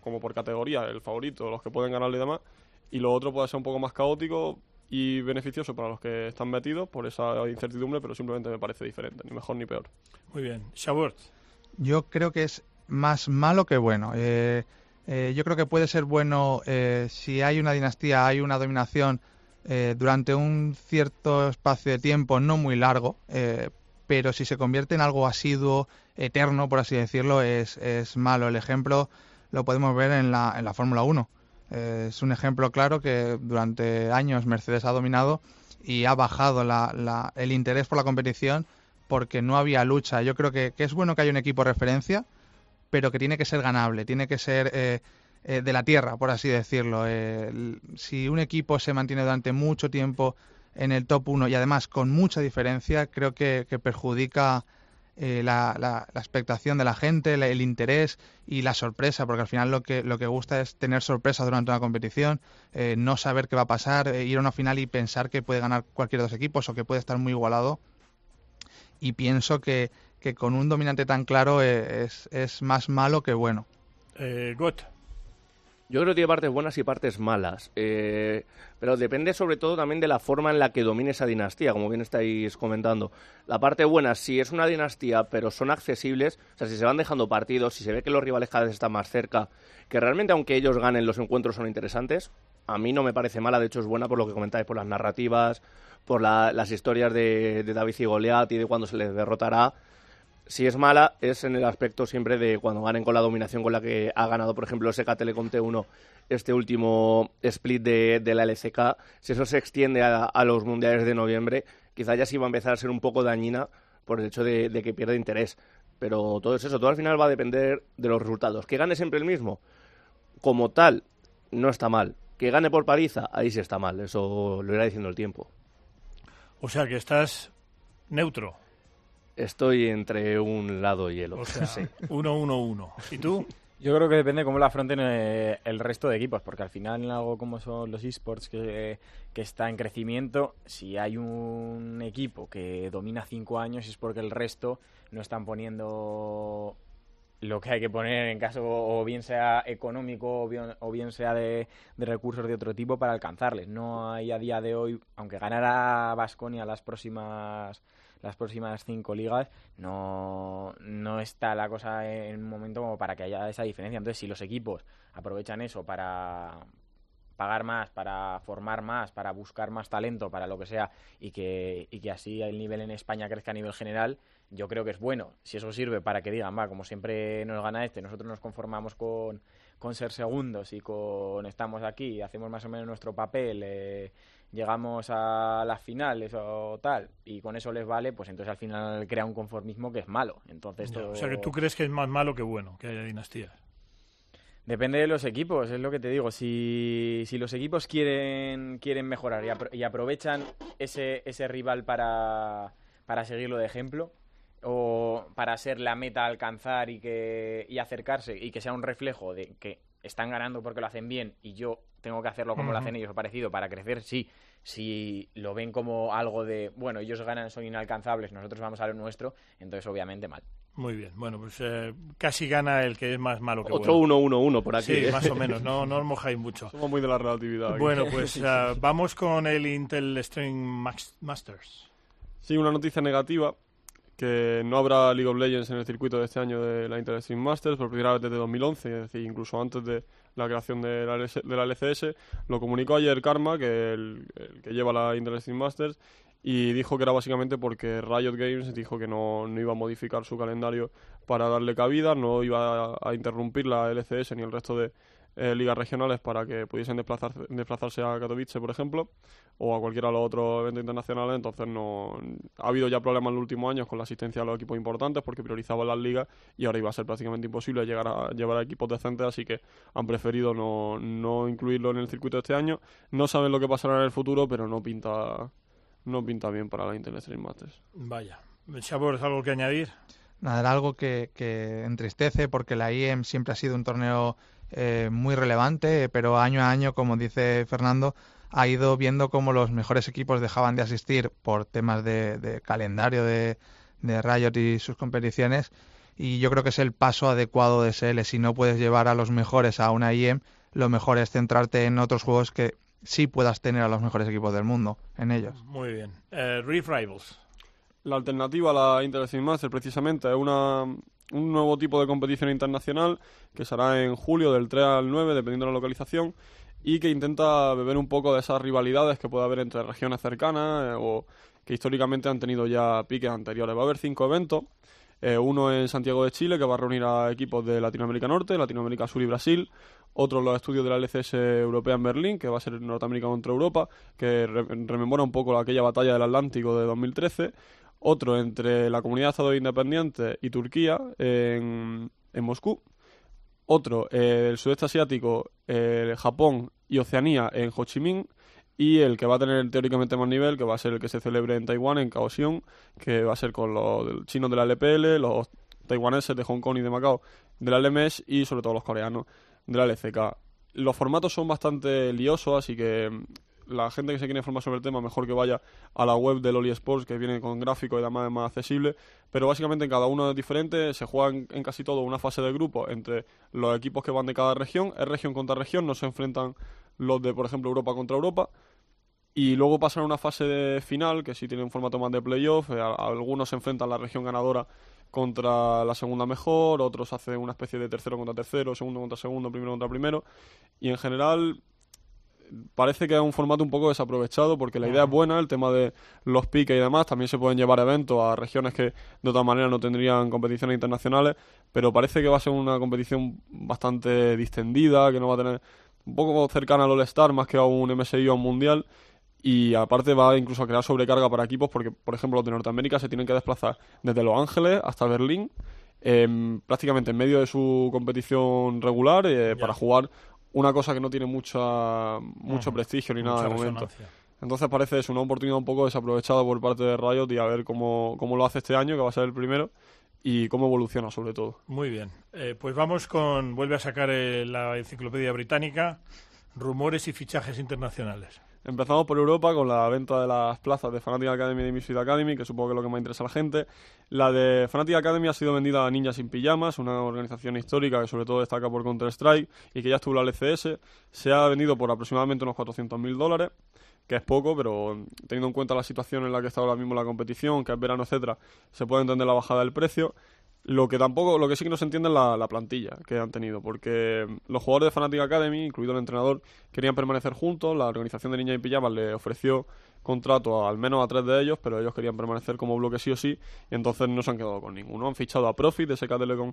como por categoría, el favorito, los que pueden ganarle y demás, y lo otro puede ser un poco más caótico y beneficioso para los que están metidos por esa incertidumbre, pero simplemente me parece diferente, ni mejor ni peor. Muy bien. Shabort. Yo creo que es más malo que bueno. Eh, eh, yo creo que puede ser bueno eh, si hay una dinastía, hay una dominación eh, durante un cierto espacio de tiempo no muy largo, eh, pero si se convierte en algo asiduo, eterno, por así decirlo, es, es malo. El ejemplo lo podemos ver en la, en la Fórmula 1. Eh, es un ejemplo claro que durante años Mercedes ha dominado y ha bajado la- la- el interés por la competición porque no había lucha. Yo creo que, que es bueno que haya un equipo referencia, pero que tiene que ser ganable, tiene que ser eh, eh, de la tierra, por así decirlo. Eh, si un equipo se mantiene durante mucho tiempo en el top 1 y además con mucha diferencia, creo que, que perjudica eh, la, la- la expectación de la gente, el interés y la sorpresa, porque al final lo que, lo que gusta es tener sorpresa durante una competición, eh, no saber qué va a pasar, eh, ir a una final y pensar que puede ganar cualquiera de los equipos o que puede estar muy igualado. Y pienso que, que con un dominante tan claro eh, es, es más malo que bueno. Yo creo que tiene partes buenas y partes malas, eh, pero depende sobre todo también de la forma en la que domine esa dinastía, como bien estáis comentando. La parte buena, si es una dinastía, pero son accesibles, o sea, si se van dejando partidos, si se ve que los rivales cada vez están más cerca, que realmente aunque ellos ganen los encuentros son interesantes, a mí no me parece mala, de hecho es buena por lo que comentáis, por las narrativas, por la- las historias de, de David y Goliat y de cuando se les derrotará. Si es mala, es en el aspecto siempre de cuando ganen con la dominación con la que ha ganado, por ejemplo, SK Telecom T1 este último split de, la LCK. Si eso se extiende a, los mundiales de noviembre, quizá ya sí va a empezar a ser un poco dañina por el hecho de, de que pierde interés. Pero todo es eso, todo al final va a depender de los resultados. Que gane siempre el mismo, como tal, no está mal. Que gane por paliza, ahí sí está mal. Eso lo irá diciendo el tiempo. O sea que estás neutro. Estoy entre un lado y el otro. O sea, [LAUGHS] sí. uno, uno, uno. ¿Y tú? Yo creo que depende cómo lo afronten eh, el resto de equipos, porque al final en algo como son los esports que, que está en crecimiento, si hay un equipo que domina cinco años es porque el resto no están poniendo lo que hay que poner en caso o bien sea económico o bien, o bien sea de, de recursos de otro tipo para alcanzarles. No hay a día de hoy, aunque ganara Vasconia las próximas las próximas cinco ligas, no, no está la cosa en un momento como para que haya esa diferencia. Entonces, si los equipos aprovechan eso para pagar más, para formar más, para buscar más talento, para lo que sea, y que, y que así el nivel en España crezca a nivel general, yo creo que es bueno. Si eso sirve para que digan, va, como siempre nos gana este, nosotros nos conformamos con, con ser segundos y con estamos aquí, hacemos más o menos nuestro papel, eh, llegamos a las finales o tal, y con eso les vale, pues entonces al final crea un conformismo que es malo. Entonces, todo- O sea que tú crees que es más malo que bueno que haya dinastías. Depende de los equipos, es lo que te digo. Si, si los equipos quieren, quieren mejorar y, apro- y aprovechan ese, ese rival para, para seguirlo de ejemplo o para ser la meta a alcanzar y, que, y acercarse y que sea un reflejo de que están ganando porque lo hacen bien y yo tengo que hacerlo como lo Ujú. hacen ellos o parecido para crecer, sí. Si lo ven como algo de, bueno, ellos ganan, son inalcanzables, nosotros vamos a lo nuestro, entonces obviamente mal. Muy bien. Bueno, pues eh, casi gana el que es más malo que Otro bueno. 1-1-1 por aquí. Sí, ¿eh? más o menos. No, no os mojáis mucho. [LAUGHS] Somos muy de la relatividad. aquí. Bueno, [LAUGHS] pues ah, vamos con el Intel String Max- Masters. Sí, una noticia negativa, que no habrá League of Legends en el circuito de este año de la Intel Extreme Masters por primera vez desde 2011, es decir, incluso antes de la creación de la, de la LCS. Lo comunicó ayer Karma, que el, que lleva la Intel Extreme Masters, y dijo que era básicamente porque Riot Games dijo que no, no iba a modificar su calendario para darle cabida, no iba a interrumpir la LCS ni el resto de eh, ligas regionales para que pudiesen desplazar, desplazarse a Katowice, por ejemplo, o a cualquiera de los otros eventos internacionales. Entonces no ha habido ya problemas en los últimos años con la asistencia a los equipos importantes porque priorizaban las ligas y ahora iba a ser prácticamente imposible llegar a llevar a equipos decentes, así que han preferido no, no incluirlo en el circuito este año. No saben lo que pasará en el futuro, pero no pinta no pinta bien para la Intel Extreme Masters. Vaya. Chabor, ¿algo que añadir? Nada, era algo que, que entristece porque la IEM siempre ha sido un torneo eh, muy relevante, pero año a año, como dice Fernando, ha ido viendo cómo los mejores equipos dejaban de asistir por temas de, de calendario de, de Riot y sus competiciones. Y yo creo que es el paso adecuado de SL. Si no puedes llevar a los mejores a una IEM, lo mejor es centrarte en otros juegos que sí puedas tener a los mejores equipos del mundo en ellos. Muy bien. Eh, Reef Rivals. La alternativa a la Intel Extreme Masters precisamente es una, un nuevo tipo de competición internacional que se hará en julio del 3 al 9, dependiendo de la localización, y que intenta beber un poco de esas rivalidades que puede haber entre regiones cercanas eh, o que históricamente han tenido ya piques anteriores. Va a haber cinco eventos. eh, uno en Santiago de Chile, que va a reunir a equipos de Latinoamérica Norte, Latinoamérica Sur y Brasil. Otro en los estudios de la LCS Europea en Berlín, que va a ser Norteamérica contra Europa, que re- rememora un poco aquella batalla del Atlántico de 2013 otro entre la Comunidad de Estados Independientes y Turquía en, en Moscú, otro eh, el sudeste asiático, eh, Japón y Oceanía en Ho Chi Minh, y el que va a tener teóricamente más nivel, que va a ser el que se celebre en Taiwán, en Kaohsiung, que va a ser con los chinos de la LPL, los taiwaneses de Hong Kong y de Macao de la LMS y sobre todo los coreanos de la LCK. Los formatos son bastante liosos, así que la gente que se quiere informar sobre el tema, mejor que vaya a la web del Oli Sports, que viene con gráficos y además más accesible. Pero básicamente en cada uno es diferente, se juega en, casi todo una fase de grupo entre los equipos que van de cada región, es región contra región, no se enfrentan los de, por ejemplo, Europa contra Europa. Y luego pasan a una fase de final, que sí tiene un formato más de playoff. eh, a- algunos se enfrentan la región ganadora contra la segunda mejor, otros hacen una especie de tercero contra tercero, segundo contra segundo, primero contra primero. Y en general parece que es un formato un poco desaprovechado porque la idea es buena, el tema de los piques y demás, también se pueden llevar eventos a regiones que de otra manera no tendrían competiciones internacionales, pero parece que va a ser una competición bastante distendida, que no va a tener un poco cercana al All-Star más que a un MSI o a un Mundial y aparte va incluso a crear sobrecarga para equipos porque, por ejemplo, los de Norteamérica se tienen que desplazar desde Los Ángeles hasta Berlín em, prácticamente en medio de su competición regular eh, para jugar una cosa que no tiene mucha, mucho prestigio ni nada de momento. Entonces parece es una oportunidad un poco desaprovechada por parte de Riot y a ver cómo, cómo lo hace este año, que va a ser el primero, y cómo evoluciona sobre todo. Muy bien. Eh, pues vamos con. Vuelve a sacar eh, la enciclopedia británica. Rumores y fichajes internacionales. Empezamos por Europa con la venta de las plazas de Fnatic Academy y de Misfit Academy, que supongo que es lo que más interesa a la gente. La de Fnatic Academy ha sido vendida a Ninjas sin Pijamas, una organización histórica que sobre todo destaca por Counter-Strike y que ya estuvo en la LCS. Se ha vendido por aproximadamente unos 400.000 dólares, que es poco, pero teniendo en cuenta la situación en la que está ahora mismo la competición, que es verano, etcétera, se puede entender la bajada del precio. Lo que tampoco, lo que sí que no se entiende es la, la plantilla que han tenido, porque los jugadores de Fnatic Academy, incluido el entrenador, querían permanecer juntos. La organización de Niña y Pijamas le ofreció contrato a- al menos a tres de ellos, pero ellos querían permanecer como bloque sí o sí, y entonces no se han quedado con ninguno. Han fichado a Profit de SK Telecom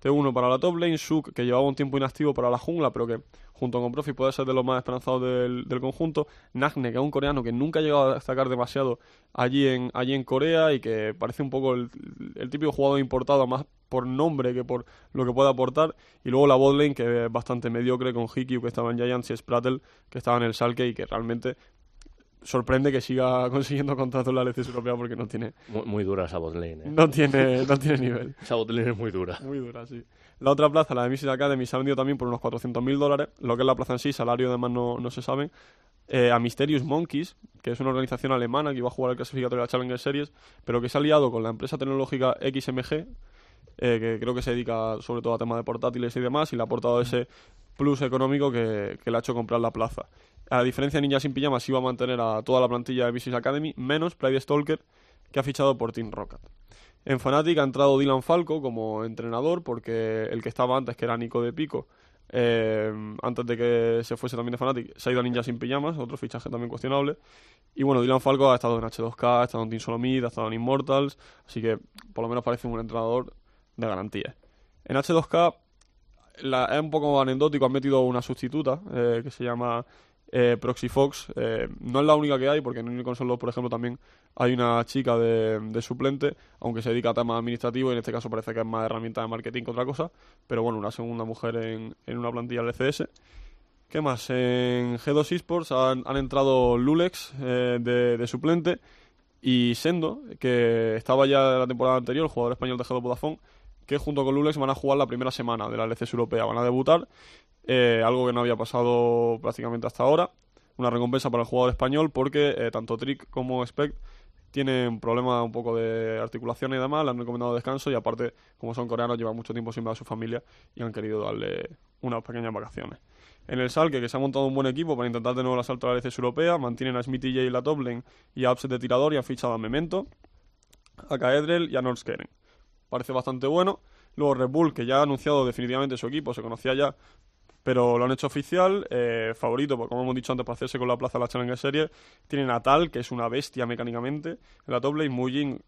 T1 para la top lane, Suk, que llevaba un tiempo inactivo para la jungla, pero que junto con Profit puede ser de los más esperanzados del, conjunto. Nagne, que es un coreano que nunca ha llegado a destacar demasiado allí en, allí en Corea y que parece un poco el, el típico jugador importado más por nombre que por lo que puede aportar. Y luego la botlane, que es bastante mediocre, con Hikyu, que estaba en Giants, y Sprattle, que estaba en el Salke y que realmente sorprende que siga [LAUGHS] consiguiendo contratos en la LCS europea porque no tiene Muy, muy dura esa botlane, ¿eh? no tiene no tiene nivel Esa botlane es muy dura. muy dura sí la otra plaza la de Missile Academy se ha vendido también por unos 400.000 dólares lo que es la plaza en sí salario además no, no se sabe eh, a Mysterious Monkeys que es una organización alemana que iba a jugar el clasificatorio de la Challenger Series pero que se ha aliado con la empresa tecnológica XMG eh, que creo que se dedica sobre todo a temas de portátiles y demás, y le ha aportado ese plus económico que, que le ha hecho comprar la plaza. A diferencia de Ninja sin Pijamas, iba a mantener a toda la plantilla de Missile Academy, menos Pride Stalker, que ha fichado por Team Rocket. En Fnatic ha entrado Dylan Falco como entrenador, porque el que estaba antes, que era Nico de Pico, eh, antes de que se fuese también de Fnatic, se ha ido a Ninja sin Pijamas, otro fichaje también cuestionable. Y bueno, Dylan Falco ha estado en H2K, ha estado en Team Solomid, ha estado en Immortals, así que por lo menos parece un entrenador de garantía. En H2K la- es un poco anecdótico, han metido una sustituta eh, que se llama eh, Proxy Fox. Eh, no es la única que hay, porque en Unicorn Solo, por ejemplo, también hay una chica de, suplente, aunque se dedica a temas administrativos y en este caso parece que es más herramienta de marketing que otra cosa. Pero bueno, una segunda mujer en, en una plantilla LCS. ¿Qué más? En G2 Esports han, entrado Lulex eh, de, suplente y Sendo, que estaba ya la temporada anterior, el jugador español de G2 Vodafone, que junto con Lulex van a jugar la primera semana de la LCS europea. Van a debutar, eh, algo que no había pasado prácticamente hasta ahora. Una recompensa para el jugador español porque eh, tanto Trick como Spect tienen problemas un poco de articulación y demás, le han recomendado descanso y aparte, como son coreanos, llevan mucho tiempo sin ver a su familia y han querido darle unas pequeñas vacaciones. En el Salque, que se ha montado un buen equipo para intentar de nuevo el asalto a la LCS europea, mantienen a Smithy J en la top y a Upset de tirador y han fichado a Memento, a Kaedrel y a Norskeren. Parece bastante bueno. Luego Red Bull, que ya ha anunciado definitivamente su equipo, se conocía ya, pero lo han hecho oficial. eh, favorito, pues, como hemos dicho antes, para hacerse con la plaza de la Challenger Series. Tienen a Tal, que es una bestia mecánicamente, en la top lane. Mujin,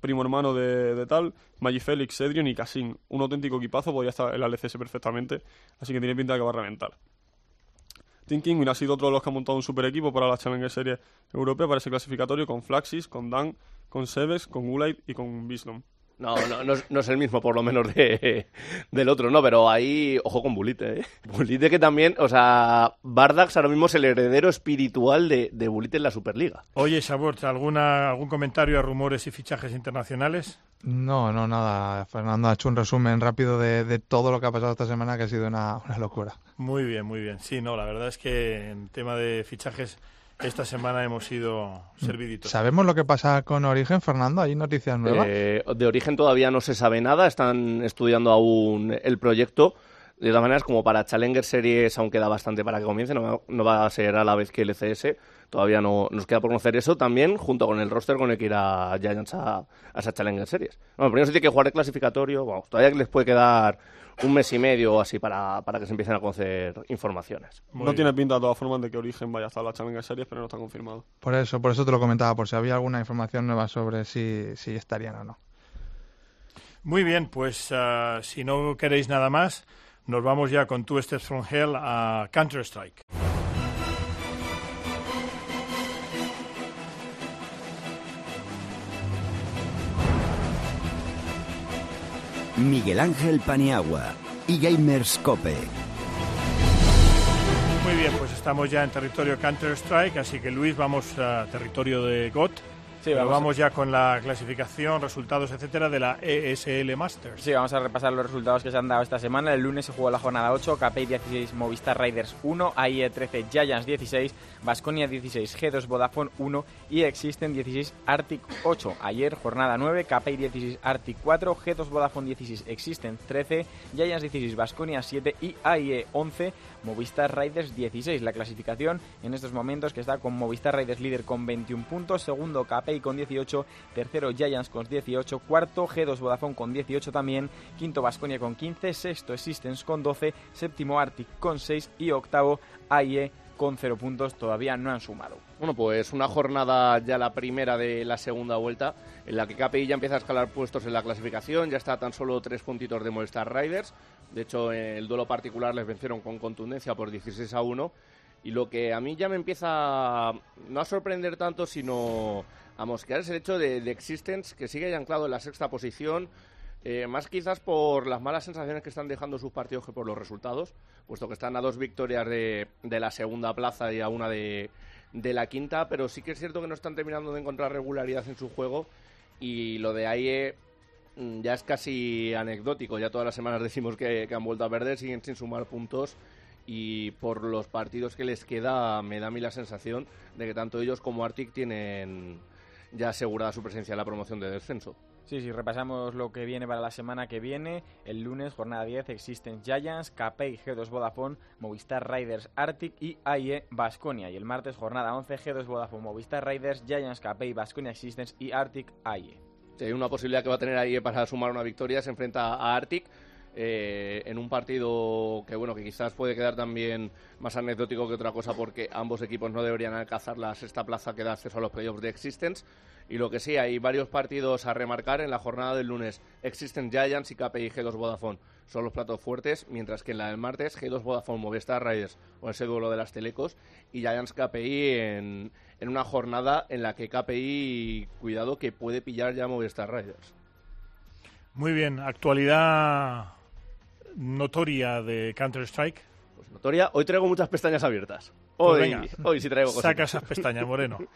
primo hermano de, Tal. Magifélix, Cedrion y Cassin. Un auténtico equipazo, podía estar en la LCS perfectamente, así que tiene pinta de que va a reventar. Kingwin ha sido otro de los que ha montado un super equipo para la Challenger Series europea para ese clasificatorio con Flaxis, con Dan, con Sevex, con Gulait y con Bisnom. No, no, no, es, no es el mismo, por lo menos, de, del otro, no, pero ahí, ojo con Bulite, ¿eh? Bulite que también, o sea, Bardax ahora mismo es el heredero espiritual de, de Bulite en la Superliga. Oye, Sabor, ¿alguna, ¿algún comentario a rumores y fichajes internacionales? No, no, nada. Fernando ha hecho un resumen rápido de, de todo lo que ha pasado esta semana, que ha sido una, una locura. Muy bien, muy bien. Sí, no, la verdad es que en tema de fichajes esta semana hemos sido serviditos. ¿Sabemos lo que pasa con Origen, Fernando? ¿Hay noticias nuevas? Eh, de origen todavía no se sabe nada, están estudiando aún el proyecto. De todas maneras, como para Challenger Series aún queda bastante para que comience, no, va- no va a ser a la vez que el LCS, todavía no nos queda por conocer eso también, junto con el roster con el que irá Giants a, a esa Challenger Series. Bueno, primero se tiene que jugar el clasificatorio, vamos, todavía les puede quedar un mes y medio o así para, para que se empiecen a conocer informaciones. no tiene pinta de todas formas de que Origen vaya a estar en la Challenger Series, pero no está confirmado. Por eso, por eso te lo comentaba, por si había alguna información nueva sobre si, si estarían o no. Muy bien, pues ah, si no queréis nada más, nos vamos ya con Two Steps from Hell a Counter-Strike. Miguel Ángel Paniagua y Gamers Cope. Muy bien, pues estamos ya en territorio Counter-Strike, así que Luis, vamos a territorio de GOT. Sí, Pero vamos a- vamos ya con la clasificación, resultados, etcétera, de la ESL Masters. Sí, vamos a repasar los resultados que se han dado esta semana. El lunes se jugó la jornada 8, KPI 16, Movistar Riders 1, AIE 13, Giants 16, Vasconia 16, G2 Vodafone 1 y Existen 16, Arctic 8. Ayer jornada 9, KPI 16, Arctic 4, G2 Vodafone 16, Existen 13, Giants 16, Vasconia 7 y AIE 11, Movistar Riders 16. La clasificación en estos momentos que está con Movistar Riders líder con 21 puntos, segundo KPI con 18, tercero Giants con 18, cuarto G2 Vodafone con 18 también, quinto Vasconia con 15, sexto Existence con 12, séptimo Arctic con 6 y octavo AIE con cero puntos, todavía no han sumado. Bueno, pues una jornada ya la primera de la segunda vuelta, en la que KPI ya empieza a escalar puestos en la clasificación, ya está tan solo tres puntitos de Movistar Riders. De hecho, en el duelo particular les vencieron con contundencia por 16 a 1. Y lo que a mí ya me empieza no a sorprender tanto, sino a mosquear es el hecho de, de Existence, que sigue anclado en la sexta posición. Eh, más quizás por las malas sensaciones que están dejando sus partidos que por los resultados, puesto que están a dos victorias de, la segunda plaza y a una de, la quinta, pero sí que es cierto que no están terminando de encontrar regularidad en su juego y lo de AIE mm, ya es casi anecdótico, ya todas las semanas decimos que, que han vuelto a perder, siguen sin sumar puntos y por los partidos que les queda me da a mí la sensación de que tanto ellos como Arctic tienen ya asegurada su presencia en la promoción de descenso. Sí, sí, repasamos lo que viene para la semana que viene. El lunes, jornada 10, Existence Giants, KPI, G2 Vodafone, Movistar Riders Arctic y AIE Basconia. Y el martes, jornada 11, G2 Vodafone, Movistar Riders, Giants, KPI, Basconia Existence y Arctic AIE. Sí, hay una posibilidad que va a tener AIE para sumar una victoria. Se enfrenta a Arctic. Eh, en un partido que bueno que quizás puede quedar también más anecdótico que otra cosa porque ambos equipos no deberían alcanzar la sexta plaza que da acceso a los playoffs de Existence. Y lo que sí hay varios partidos a remarcar en la jornada del lunes. Existence Giants y KPI G2 Vodafone. Son los platos fuertes mientras que en la del martes G2 Vodafone Movistar Riders o ese duelo de las telecos y Giants KPI en, en una jornada en la que KPI cuidado que puede pillar ya Movistar Riders. Muy bien, actualidad notoria de Counter-Strike. Pues notoria, hoy traigo muchas pestañas abiertas. Pues Hoy, venga, hoy sí traigo cosas. Saca esas pestañas, Moreno. [LAUGHS]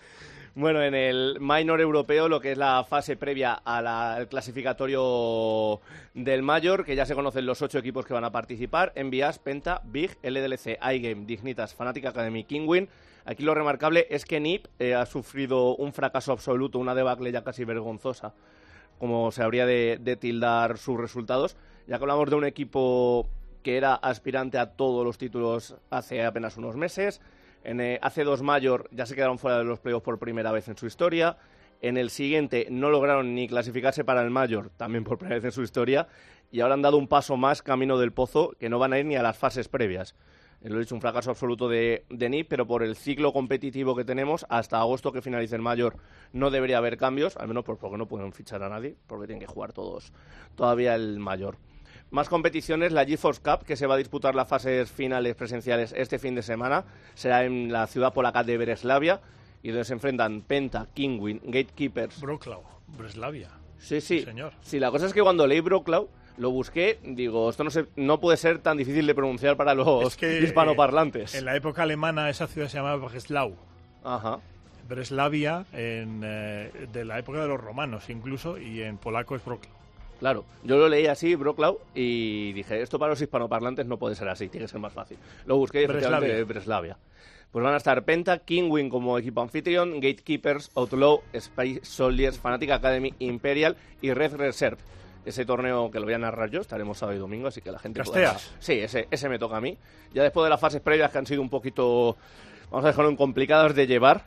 Bueno, en el minor europeo, lo que es la fase previa al clasificatorio del mayor, que ya se conocen los ocho equipos que van a participar, Envias, Penta, Big, LDLC, iGame, Dignitas, Fnatic Academy, Kingwin. Aquí lo remarcable es que NIP eh, ha sufrido un fracaso absoluto, una debacle ya casi vergonzosa, como se habría de, de tildar sus resultados, ya que hablamos de un equipo que era aspirante a todos los títulos hace apenas unos meses. En eh, hace dos mayor ya se quedaron fuera de los playoffs por primera vez en su historia. En el siguiente no lograron ni clasificarse para el mayor, también por primera vez en su historia. Y ahora han dado un paso más camino del pozo, que no van a ir ni a las fases previas. Eh, Lo he dicho, un fracaso absoluto de, de pero por el ciclo competitivo que tenemos, hasta agosto que finalice el mayor, no debería haber cambios, al menos por- porque no pueden fichar a nadie, porque tienen que jugar todos todavía el mayor. Más competiciones, la GeForce Cup, que se va a disputar las fases finales presenciales este fin de semana, será en la ciudad polaca de Breslavia, y donde se enfrentan Penta, Kingwin, Gatekeepers. Broclaw, Breslavia. Sí, sí. Señor. Sí, la cosa es que cuando leí Broclaw, lo busqué, digo, esto no, se, no puede ser tan difícil de pronunciar para los Es que, hispanoparlantes. En la época alemana esa ciudad se llamaba Breslau. Ajá. Breslavia en, eh, de la época de los romanos incluso y en polaco es Broclaw. Claro, yo lo leí así, Broclaw, y dije, esto para los hispanoparlantes no puede ser así, tiene que ser más fácil. Lo busqué y Breslavia. Breslavia. Pues van a estar Penta, Kingwin como equipo anfitrión, Gatekeepers, Outlaw, Space Soldiers, Fnatic Academy, Imperial y Red Reserve. Ese torneo que lo voy a narrar yo, estaremos sábado y domingo, así que la gente podrá- ¿Casteas? Sí, ese, ese me toca a mí. Ya después de las fases previas que han sido un poquito, vamos a dejarlo en complicadas de llevar,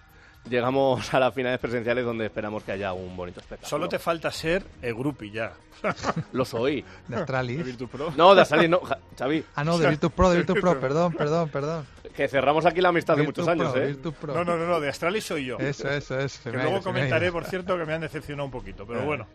llegamos a las finales presenciales donde esperamos que haya un bonito espectáculo. Solo te falta ser el grupi ya. [LAUGHS] Lo soy. De Astralis. No, de Astralis no, Xavi. Ah, no, de Virtus Pro, de Virtus Pro, perdón, perdón, perdón. Que cerramos aquí la amistad de muchos años, Pro, ¿eh? Virtus Pro. No, no, no, no, de Astralis soy yo. Eso, eso, eso. Que luego comentaré, por cierto, que me han decepcionado un poquito, pero bueno.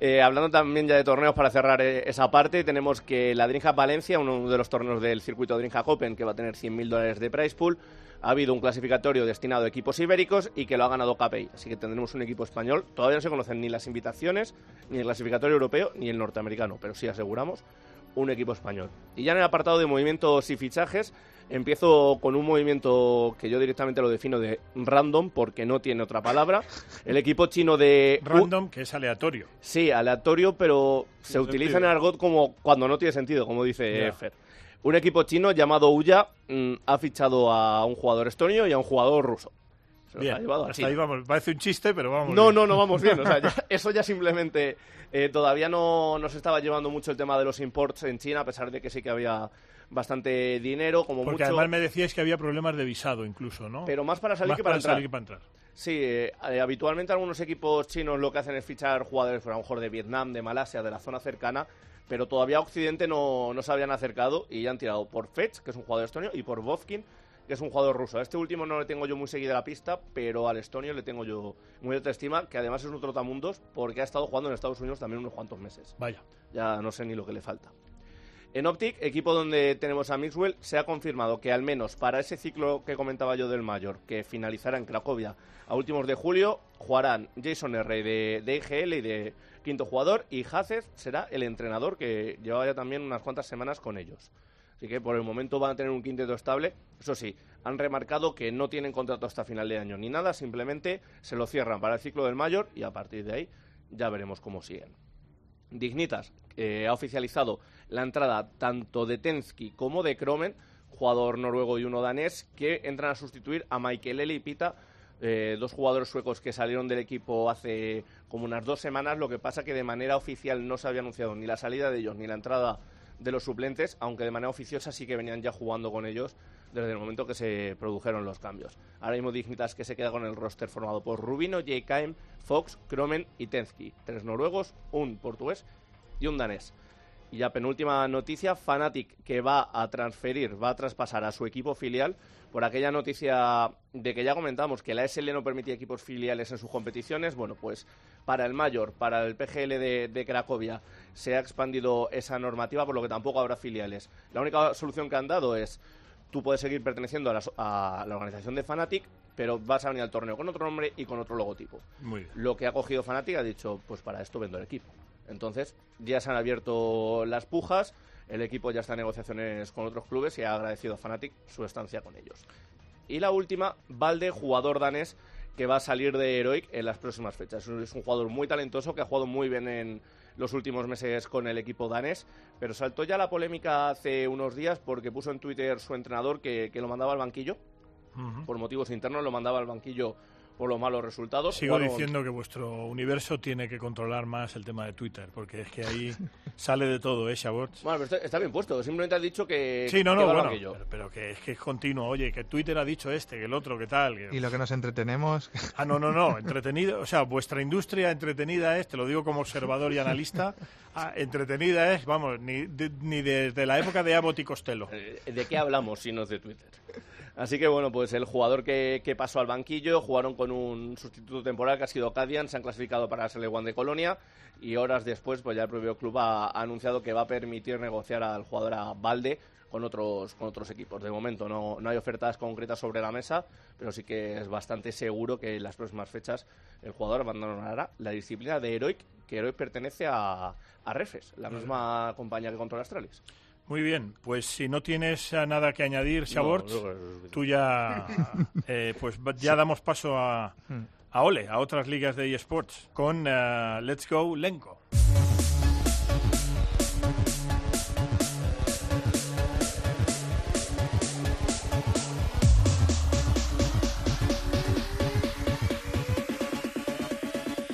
Eh, hablando también ya de torneos para cerrar eh, esa parte, tenemos que la Dreamhack Valencia, uno de los torneos del circuito Dreamhack Open, que va a tener 100.000 dólares de prize pool, ha habido un clasificatorio destinado a equipos ibéricos y que lo ha ganado KPI. Así que tendremos un equipo español. Todavía no se conocen ni las invitaciones, ni el clasificatorio europeo, ni el norteamericano, pero sí aseguramos un equipo español. Y ya en el apartado de movimientos y fichajes, empiezo con un movimiento que yo directamente lo defino de random, porque no tiene otra palabra. El equipo chino de... Random, que es aleatorio. Sí, aleatorio, pero se Sin utiliza sentido. en argot como cuando no tiene sentido, como dice Ya. Fer. Un equipo chino llamado Uya mm, ha fichado a un jugador estonio y a un jugador ruso. Se Bien, ha llevado a hasta ahí vamos. Parece un chiste, pero vamos. No, bien. no, no vamos bien. O sea, ya- [LAUGHS] eso ya simplemente eh, todavía no, no se estaba llevando mucho el tema de los imports en China, a pesar de que sí que había bastante dinero, como Porque mucho. además me decíais que había problemas de visado incluso, ¿no? Pero más para salir Más que para entrar. salir que para entrar. Sí, eh, eh, habitualmente algunos equipos chinos lo que hacen es fichar jugadores, a lo mejor de Vietnam, de Malasia, de la zona cercana, pero todavía a Occidente no, no se habían acercado y ya han tirado por Fetch, que es un jugador estonio, y por Vovkin, que es un jugador ruso. A este último no le tengo yo muy seguida la pista, pero al estonio le tengo yo muy alta estima, que además es un trotamundos porque ha estado jugando en Estados Unidos también unos cuantos meses. Vaya. Ya no sé ni lo que le falta. En Optic, equipo donde tenemos a Mixwell, se ha confirmado que al menos para ese ciclo que comentaba yo del Mayor, que finalizará en Cracovia a últimos de julio, jugarán Jason R. de, de IGL y de quinto jugador, y Haces será el entrenador que llevaba ya también unas cuantas semanas con ellos. Así que por el momento van a tener un quinteto estable. Eso sí, han remarcado que no tienen contrato hasta final de año ni nada, simplemente se lo cierran para el ciclo del Mayor y a partir de ahí ya veremos cómo siguen. Dignitas eh, ha oficializado la entrada tanto de Tensky como de Kromen, jugador noruego y uno danés, que entran a sustituir a Michael Eli Pita, eh, dos jugadores suecos que salieron del equipo hace como unas dos semanas. Lo que pasa que de manera oficial no se había anunciado ni la salida de ellos ni la entrada de los suplentes, aunque de manera oficiosa sí que venían ya jugando con ellos desde el momento que se produjeron los cambios. Ahora mismo Dignitas que se queda con el roster formado por Rubino, JKM, Fox, Kromen y Tensky. Tres noruegos, un portugués y un danés. Y ya penúltima noticia, Fnatic que va a transferir, va a traspasar a su equipo filial por aquella noticia de que ya comentamos que la SL no permitía equipos filiales en sus competiciones. Bueno, pues para el mayor, para el PGL de, de Cracovia, se ha expandido esa normativa, por lo que tampoco habrá filiales. La única solución que han dado es tú puedes seguir perteneciendo a la, a la organización de Fnatic, pero vas a venir al torneo con otro nombre y con otro logotipo. Muy bien. Lo que ha cogido Fnatic ha dicho, pues para esto vendo el equipo. Entonces, ya se han abierto las pujas, el equipo ya está en negociaciones con otros clubes y ha agradecido a Fnatic su estancia con ellos. Y la última, Valde, jugador danés que va a salir de Heroic en las próximas fechas. Es un jugador muy talentoso que ha jugado muy bien en los últimos meses con el equipo danés, pero saltó ya la polémica hace unos días porque puso en Twitter su entrenador que, que lo mandaba al banquillo. Por motivos internos lo mandaba al banquillo por los malos resultados. Sigo diciendo que vuestro universo tiene que controlar más el tema de Twitter, porque es que ahí [LAUGHS] sale de todo, ¿eh, Shabots? Bueno, pero está, bien puesto. Simplemente has dicho que. Sí, no, no, bueno, pero que es que es continuo. Oye, que Twitter ha dicho este, que el otro, que tal. que- Y lo que nos entretenemos. [LAUGHS] Ah, no, no, no, entretenido. O sea, vuestra industria entretenida es, te lo digo como observador y analista, [LAUGHS] ah, entretenida es, vamos, ni, de- ni desde la época de Abbott y Costello. Eh, ¿De qué hablamos si no es de Twitter? Así que bueno, pues el jugador que, que pasó al banquillo, jugaron con un sustituto temporal que ha sido Cadian, se han clasificado para la One de Colonia y horas después pues ya el propio club ha, ha anunciado que va a permitir negociar al jugador a Valde con otros, con otros equipos. De momento no, no hay ofertas concretas sobre la mesa, pero sí que es bastante seguro que en las próximas fechas el jugador abandonará la disciplina de Heroic, que Heroic pertenece a, a Refes, la misma compañía que controla Astralis. Muy bien, pues si no tienes nada que añadir, No, no, tú ya, [LAUGHS] eh, pues ya damos paso a, a Ole, a otras ligas de eSports, con eh, Let's Go Lenko.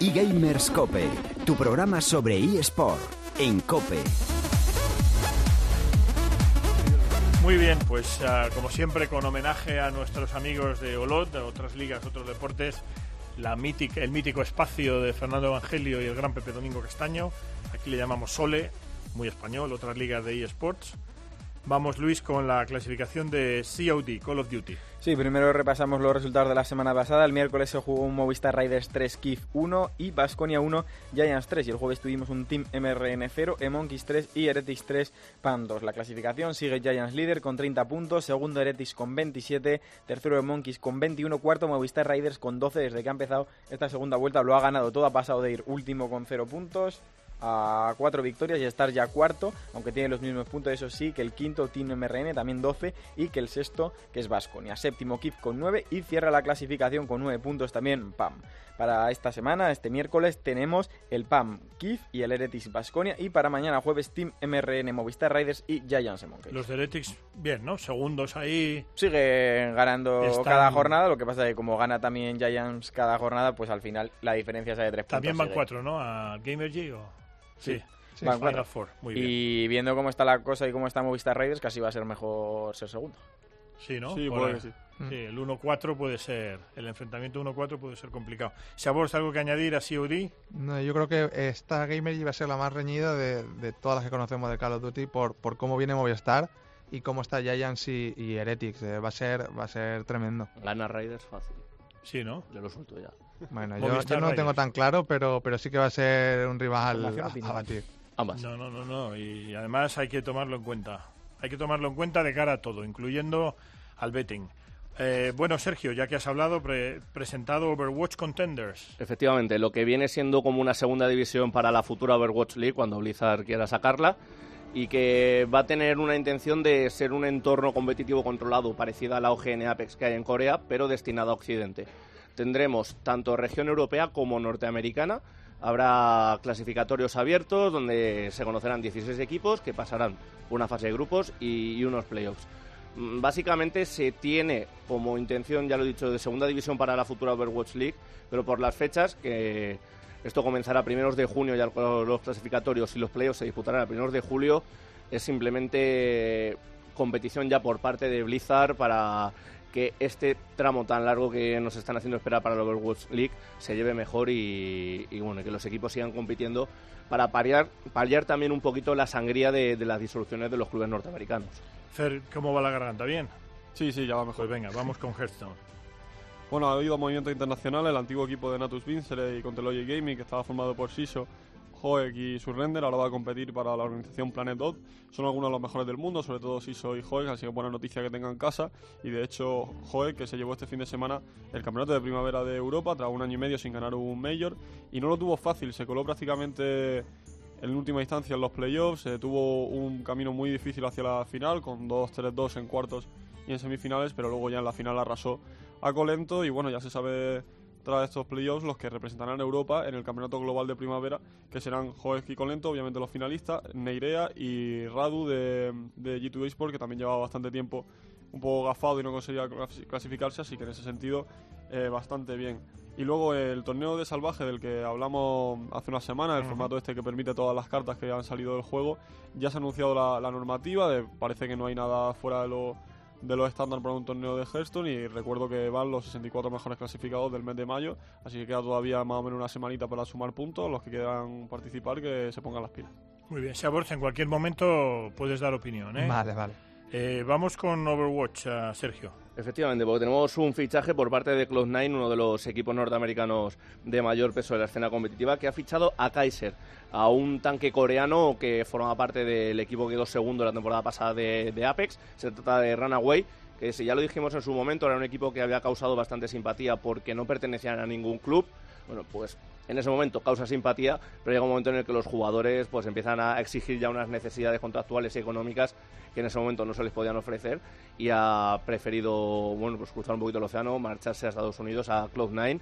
eGamers Cope, tu programa sobre eSport en Cope. Muy bien, pues ah, como siempre con homenaje a nuestros amigos de Olot, de otras ligas, otros deportes, la mítica, el mítico espacio de Fernando Evangelio y el gran Pepe Domingo Castaño, aquí le llamamos Sole, muy español, otras ligas de eSports. Vamos Luis con la clasificación de COD, Call of Duty. Sí, primero repasamos los resultados de la semana pasada. El miércoles se jugó un Movistar Riders 3 Kif 1 y Basconia 1 Giants 3. Y el jueves tuvimos un Team MRN 0, Emonkeys 3 y Heretics 3 PAN 2. La clasificación sigue Giants líder con 30 puntos, segundo Heretics con 27, tercero Emonkeys con 21, cuarto Movistar Riders con 12 desde que ha empezado esta segunda vuelta. Lo ha ganado todo, ha pasado de ir último con 0 puntos a cuatro victorias y estar ya cuarto, aunque tiene los mismos puntos, eso sí, que el quinto Team MRN, también 12, y que el sexto, que es Vasconia. Séptimo Kif con 9 y cierra la clasificación con 9 puntos también PAM. Para esta semana, este miércoles, tenemos el PAM Kif y el Heretics Vasconia, y para mañana jueves Team MRN Movistar Riders y Giants Monkey. Los Heretics, bien, ¿no? Segundos ahí. Siguen ganando Están- cada jornada, lo que pasa es que como gana también Giants cada jornada, pues al final la diferencia es de 3 puntos. También van cuatro, ¿no? A Gamer G o... Sí, Sí, Van Final cuatro. Four, muy bien. Y viendo cómo está la cosa y cómo está Movistar Raiders, casi va a ser mejor ser segundo. Sí, ¿no? Sí, Por puede ahí. que sí. Sí, el 1-4 puede ser, el enfrentamiento 1-4 puede ser complicado. Sabors, ¿algo que añadir a COD? No, yo creo que esta Gamer iba a ser la más reñida de, de todas las que conocemos de Call of Duty por, por cómo viene Movistar y cómo está Giants y, y Heretics. eh, va a ser va a ser tremendo. Gana Raiders fácil. Sí, ¿no? Yo lo suelto ya. Bueno, yo, yo no lo tengo tan claro, pero, pero sí que va a ser un rival a, batir. Ambas. No, no, no, no. Y además hay que tomarlo en cuenta. Hay que tomarlo en cuenta de cara a todo, incluyendo al betting. Eh, bueno, Sergio, ya que has hablado, pre- presentado Overwatch Contenders. Efectivamente, lo que viene siendo como una segunda división para la futura Overwatch League cuando Blizzard quiera sacarla y que va a tener una intención de ser un entorno competitivo controlado parecida a la OGN Apex que hay en Corea, pero destinado a Occidente. Tendremos tanto región europea como norteamericana. Habrá clasificatorios abiertos donde se conocerán 16 equipos que pasarán una fase de grupos y, unos playoffs. Mm, Básicamente se tiene como intención, ya lo he dicho, de segunda división para la futura Overwatch League, pero por las fechas, que esto comenzará a primeros de junio ya los clasificatorios y los playoffs se disputarán a primeros de julio, es simplemente competición ya por parte de Blizzard para que este tramo tan largo que nos están haciendo esperar para la Overwatch League se lleve mejor y, y, bueno, que los equipos sigan compitiendo para paliar, paliar también un poquito la sangría de, de las disoluciones de los clubes norteamericanos. Fer, ¿cómo va la garganta? ¿Bien? Sí, sí, ya va mejor. Pues venga, vamos con Hearthstone. Bueno, ha habido movimiento internacional. El antiguo equipo de Natus Vincere y Conteloy Gaming, que estaba formado por Siso, Hoek y Surrender, ahora va a competir para la organización Planet Dot. Son algunos de los mejores del mundo, sobre todo Siso y Hoek, así que buena noticia que tengan casa. Y de hecho, Hoek, que se llevó este fin de semana el campeonato de primavera de Europa, tras un año y medio sin ganar un Major, y no lo tuvo fácil, se coló prácticamente en última instancia en los playoffs, eh, tuvo un camino muy difícil hacia la final, con 2-3-2 en cuartos y en semifinales, pero luego ya en la final arrasó a Colento y bueno, ya se sabe tras estos playoffs los que representarán a Europa en el Campeonato Global de Primavera, que serán Joeski Colento, obviamente los finalistas, Neirea y Radu de, de G2 Esport, que también llevaba bastante tiempo un poco gafado y no conseguía clas- clasificarse, así que en ese sentido eh, bastante bien. Y luego el torneo de salvaje del que hablamos hace una semana, el formato este que permite todas las cartas que han salido del juego, ya se ha anunciado la, la normativa, de- parece que no hay nada fuera de lo, de lo estándar para un torneo de Hearthstone y recuerdo que van los 64 mejores clasificados del mes de mayo, así que queda todavía más o menos una semanita para sumar puntos, los que quieran participar que se pongan las pilas. Muy bien, Saborza, en cualquier momento puedes dar opinión. ¿eh? Vale, vale. Eh, vamos con Overwatch, eh, Sergio. Efectivamente, porque tenemos un fichaje por parte de Cloud9, uno de los equipos norteamericanos de mayor peso de la escena competitiva, que ha fichado a Kaiser, a un tanque coreano que forma parte del equipo que quedó segundo la temporada pasada de, de Apex. Se trata de Runaway, que si ya lo dijimos en su momento, era un equipo que había causado bastante simpatía porque no pertenecían a ningún club. Bueno, pues en ese momento causa simpatía, pero llega un momento en el que los jugadores pues empiezan a exigir ya unas necesidades contractuales y económicas que en ese momento no se les podían ofrecer y ha preferido bueno pues cruzar un poquito el océano, marcharse a Estados Unidos a Cloud9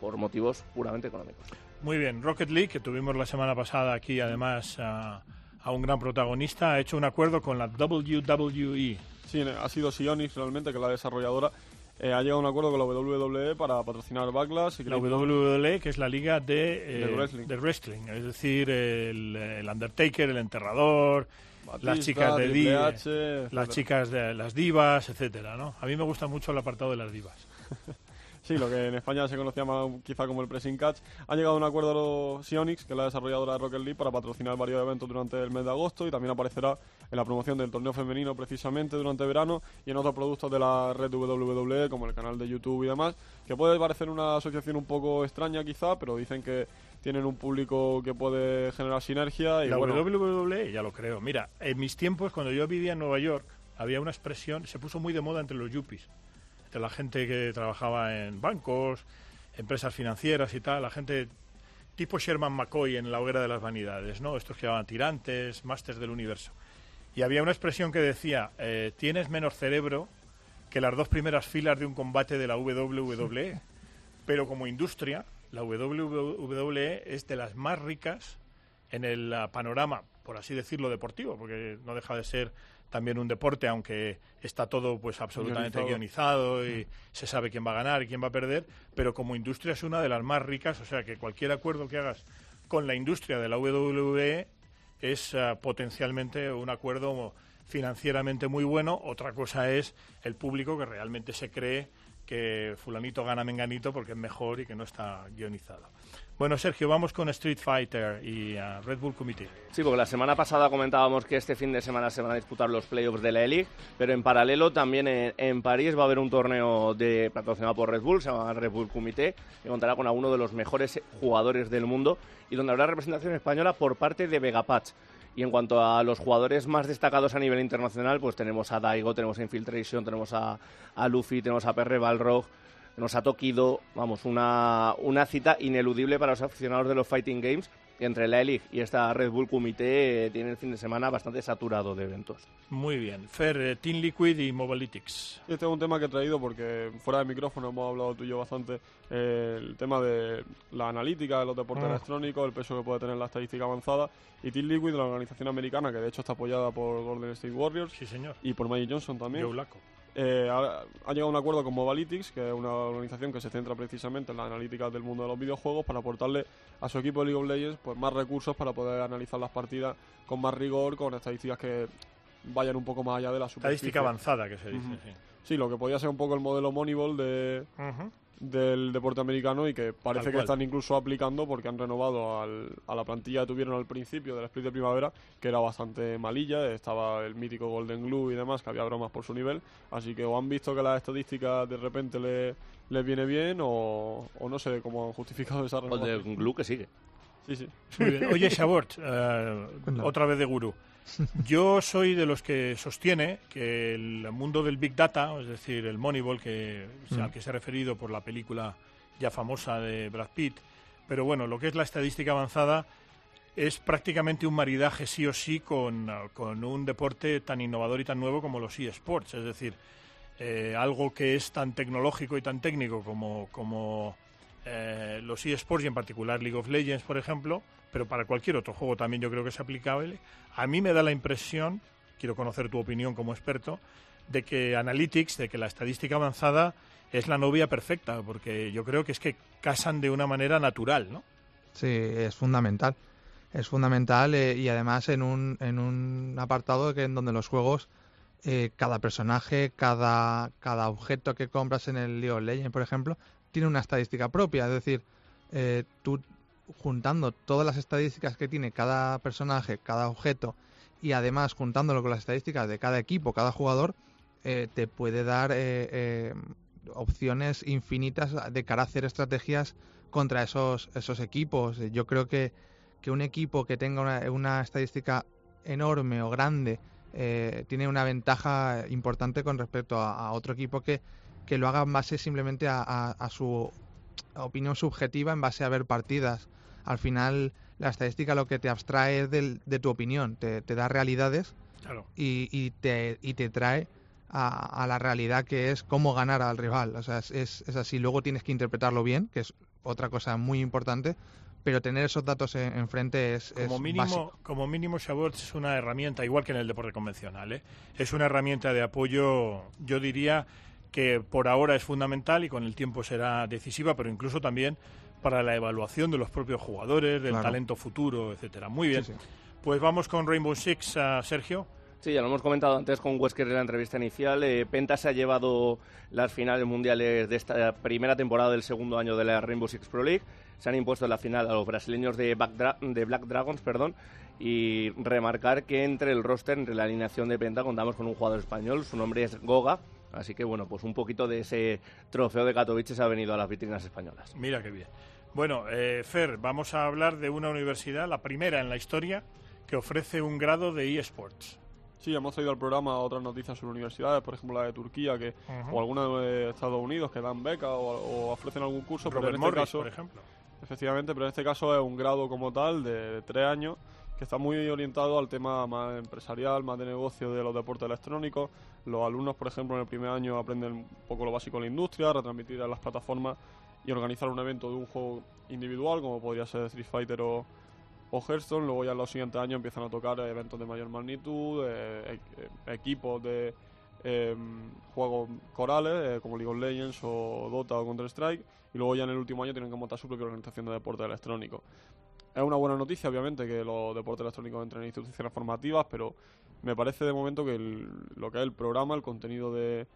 por motivos puramente económicos. Muy bien, Rocket League, que tuvimos la semana pasada aquí, además, a, a un gran protagonista, ha hecho un acuerdo con la WWE. Sí, ha sido Sionix realmente, que es la desarrolladora. Eh, ha llegado a un acuerdo con la WWE para patrocinar Backlash. Y La WWE, que es la liga de, eh, De wrestling. de wrestling, es decir, el, el Undertaker, el Enterrador, Batista, las chicas de H, las chicas de las divas, etcétera, ¿no? A mí me gusta mucho el apartado de las divas. [LAUGHS] Sí, lo que en España se conocía más quizá como el Pressing Catch. Ha llegado a un acuerdo los Sionix, que es la desarrolladora de Rocket League, para patrocinar varios eventos durante el mes de agosto y también aparecerá en la promoción del torneo femenino precisamente durante verano y en otros productos de la red WWE, como el canal de YouTube y demás, que puede parecer una asociación un poco extraña quizá, pero dicen que tienen un público que puede generar sinergia y la bueno, WWE, ya lo creo. Mira, en mis tiempos, cuando yo vivía en Nueva York, había una expresión, se puso muy de moda entre los yuppies, entre la gente que trabajaba en bancos, empresas financieras y tal, la gente tipo Sherman McCoy en la hoguera de las vanidades, ¿no? Estos que llamaban tirantes, másters del universo. Y había una expresión que decía, eh, tienes menos cerebro que las dos primeras filas de un combate de la WWE. Pero como industria, la WWE es de las más ricas en el ah, panorama, por así decirlo, deportivo, porque no deja de ser también un deporte, aunque está todo pues absolutamente guionizado, y se sabe quién va a ganar y quién va a perder, pero como industria es una de las más ricas, o sea que cualquier acuerdo que hagas con la industria de la WWE es ah, potencialmente un acuerdo financieramente muy bueno. Otra cosa es el público que realmente se cree que fulanito gana menganito porque es mejor y que no está guionizado. Bueno, Sergio, vamos con Street Fighter y uh, Red Bull Committee. Sí, porque la semana pasada comentábamos que este fin de semana se van a disputar los playoffs de la E-League, pero en paralelo también en, en París va a haber un torneo de patrocinado por Red Bull, se llama Red Bull Comité, que contará con alguno de los mejores jugadores del mundo y donde habrá representación española por parte de Vegapatch. Y en cuanto a los jugadores más destacados a nivel internacional, pues tenemos a Daigo, tenemos a Infiltration, tenemos a, a Luffy, tenemos a Perre Balrog, tenemos a Tokido, vamos, una, una cita ineludible para los aficionados de los Fighting Games. que entre la E-League y esta Red Bull Comité eh, tiene el fin de semana bastante saturado de eventos. Muy bien. Fer, eh, Team Liquid y Mobalytics. Este es un tema que he traído porque fuera de micrófono hemos hablado tú y yo bastante eh, el tema de la analítica de los deportes Ah. electrónicos, el peso que puede tener la estadística avanzada y Team Liquid, la organización americana que de hecho está apoyada por Golden State Warriors Sí, señor. y por Magic Johnson también. Joe Laco. Eh, ha, ha llegado a un acuerdo con Mobalytics, que es una organización que se centra precisamente en la analítica del mundo de los videojuegos, para aportarle a su equipo de League of Legends pues, más recursos para poder analizar las partidas con más rigor, con estadísticas que vayan un poco más allá de la superficie. Estadística avanzada, que se dice. Sí. Sí, lo que podía ser un poco el modelo Moneyball de, del deporte americano y que parece Tal que cual. están incluso aplicando porque han renovado al- a la plantilla que tuvieron al principio del split de primavera, que era bastante malilla, estaba el mítico Golden Glue y demás, que había bromas por su nivel, así que o han visto que las estadísticas de repente le- les viene bien o, o no sé cómo han justificado esa renovación. Glue que sigue. Sí, sí. Muy bien. Oye, [LAUGHS] Shabort, eh, otra vez de gurú. Yo soy de los que sostiene que el mundo del Big Data, es decir, el Moneyball, que, Mm. al que se ha referido por la película ya famosa de Brad Pitt, pero bueno, lo que es la estadística avanzada es prácticamente un maridaje sí o sí con, con un deporte tan innovador y tan nuevo como los eSports, es decir, eh, algo que es tan tecnológico y tan técnico como, como eh, los eSports y en particular League of Legends, por ejemplo, pero para cualquier otro juego también yo creo que es aplicable. A mí me da la impresión, quiero conocer tu opinión como experto, de que Analytics, de que la estadística avanzada es la novia perfecta, porque yo creo que es que casan de una manera natural, ¿no? Sí, es fundamental. Es fundamental eh, y además en un, en un apartado que en donde los juegos, eh, cada personaje, cada, cada objeto que compras en el League of Legends, por ejemplo, tiene una estadística propia. Es decir, eh, tú juntando todas las estadísticas que tiene cada personaje, cada objeto, y además juntándolo con las estadísticas de cada equipo, cada jugador, eh, te puede dar eh, eh, opciones infinitas de cara a hacer estrategias contra esos, esos equipos. Yo creo que, que un equipo que tenga una, estadística enorme o grande tiene una ventaja importante con respecto a otro equipo que, que lo haga en base simplemente a, a- a su opinión subjetiva en base a ver partidas. Al final, la estadística lo que te abstrae es del- de tu opinión, te, te da realidades Claro. y, y te, y te trae a, a la realidad que es cómo ganar al rival. O sea, es, es, es así. Luego tienes que interpretarlo bien, que es otra cosa muy importante, pero tener esos datos en- enfrente es, es Como mínimo, básico. como mínimo, Shabot es una herramienta, igual que en el deporte convencional, ¿eh? es una herramienta de apoyo, yo diría que por ahora es fundamental y con el tiempo será decisiva, pero incluso también para la evaluación de los propios jugadores, del Claro. talento futuro, etcétera. Muy bien. Sí, sí. Pues vamos con Rainbow Six, ah, Sergio. Sí, ya lo hemos comentado antes con Wesker en la entrevista inicial. Eh, Penta se ha llevado las finales mundiales de esta primera temporada del segundo año de la Rainbow Six Pro League. Se han impuesto en la final a los brasileños de, Back Dra- de Black Dragons, perdón, y remarcar que entre el roster, entre la alineación de Penta, contamos con un jugador español. Su nombre es Goga. Así que bueno, pues un poquito de ese trofeo de Katowice se ha venido a las vitrinas españolas. Mira qué bien. Bueno, eh, Fer, vamos a hablar de una universidad, la primera en la historia, que ofrece un grado de eSports. Sí, hemos traído al programa otras noticias sobre universidades, por ejemplo la de Turquía que o alguna de Estados Unidos que dan becas o, o ofrecen algún curso, pero en este caso por ejemplo. Efectivamente, pero en este caso es un grado como tal de tres años que está muy orientado al tema más empresarial, más de negocio de los deportes electrónicos. Los alumnos, por ejemplo, en el primer año aprenden un poco lo básico de la industria, retransmitir en las plataformas y organizar un evento de un juego individual, como podría ser Street Fighter o, Hearthstone. Luego ya en los siguientes años empiezan a tocar eventos de mayor magnitud, eh, e- equipos de eh, juegos corales eh, como League of Legends o Dota o Counter-Strike y luego ya en el último año tienen que montar su propia organización de deporte electrónico. Es una buena noticia, obviamente, que los deportes electrónicos entren en instituciones formativas, pero me parece de momento que el- lo que es el programa, el contenido de,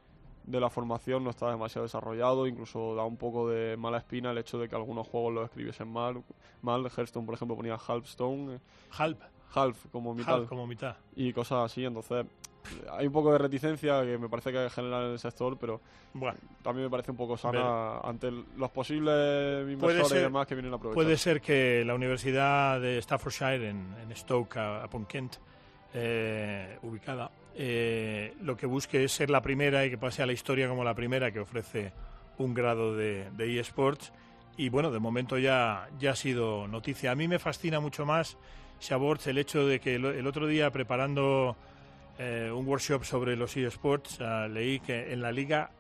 de la formación no está demasiado desarrollado, incluso da un poco de mala espina el hecho de que algunos juegos lo escribiesen mal. mal. Hearthstone, por ejemplo, ponía Halfstone. Half. Half, como mitad. Half como mitad. Y cosas así, entonces hay un poco de reticencia que me parece que genera en el sector, pero bueno, también me parece un poco sana ante los posibles inversores y demás que vienen a aprovechar. Puede ser que la Universidad de Staffordshire en, en Stoke upon Kent, eh, ubicada, eh, lo que busque es ser la primera y que pase a la historia como la primera que ofrece un grado de, de eSports. Y bueno, de momento ya, ya ha sido noticia. A mí me fascina mucho más, Shaborts, el hecho de que el, el otro día preparando eh, un workshop sobre los eSports, uh, leí que en la liga,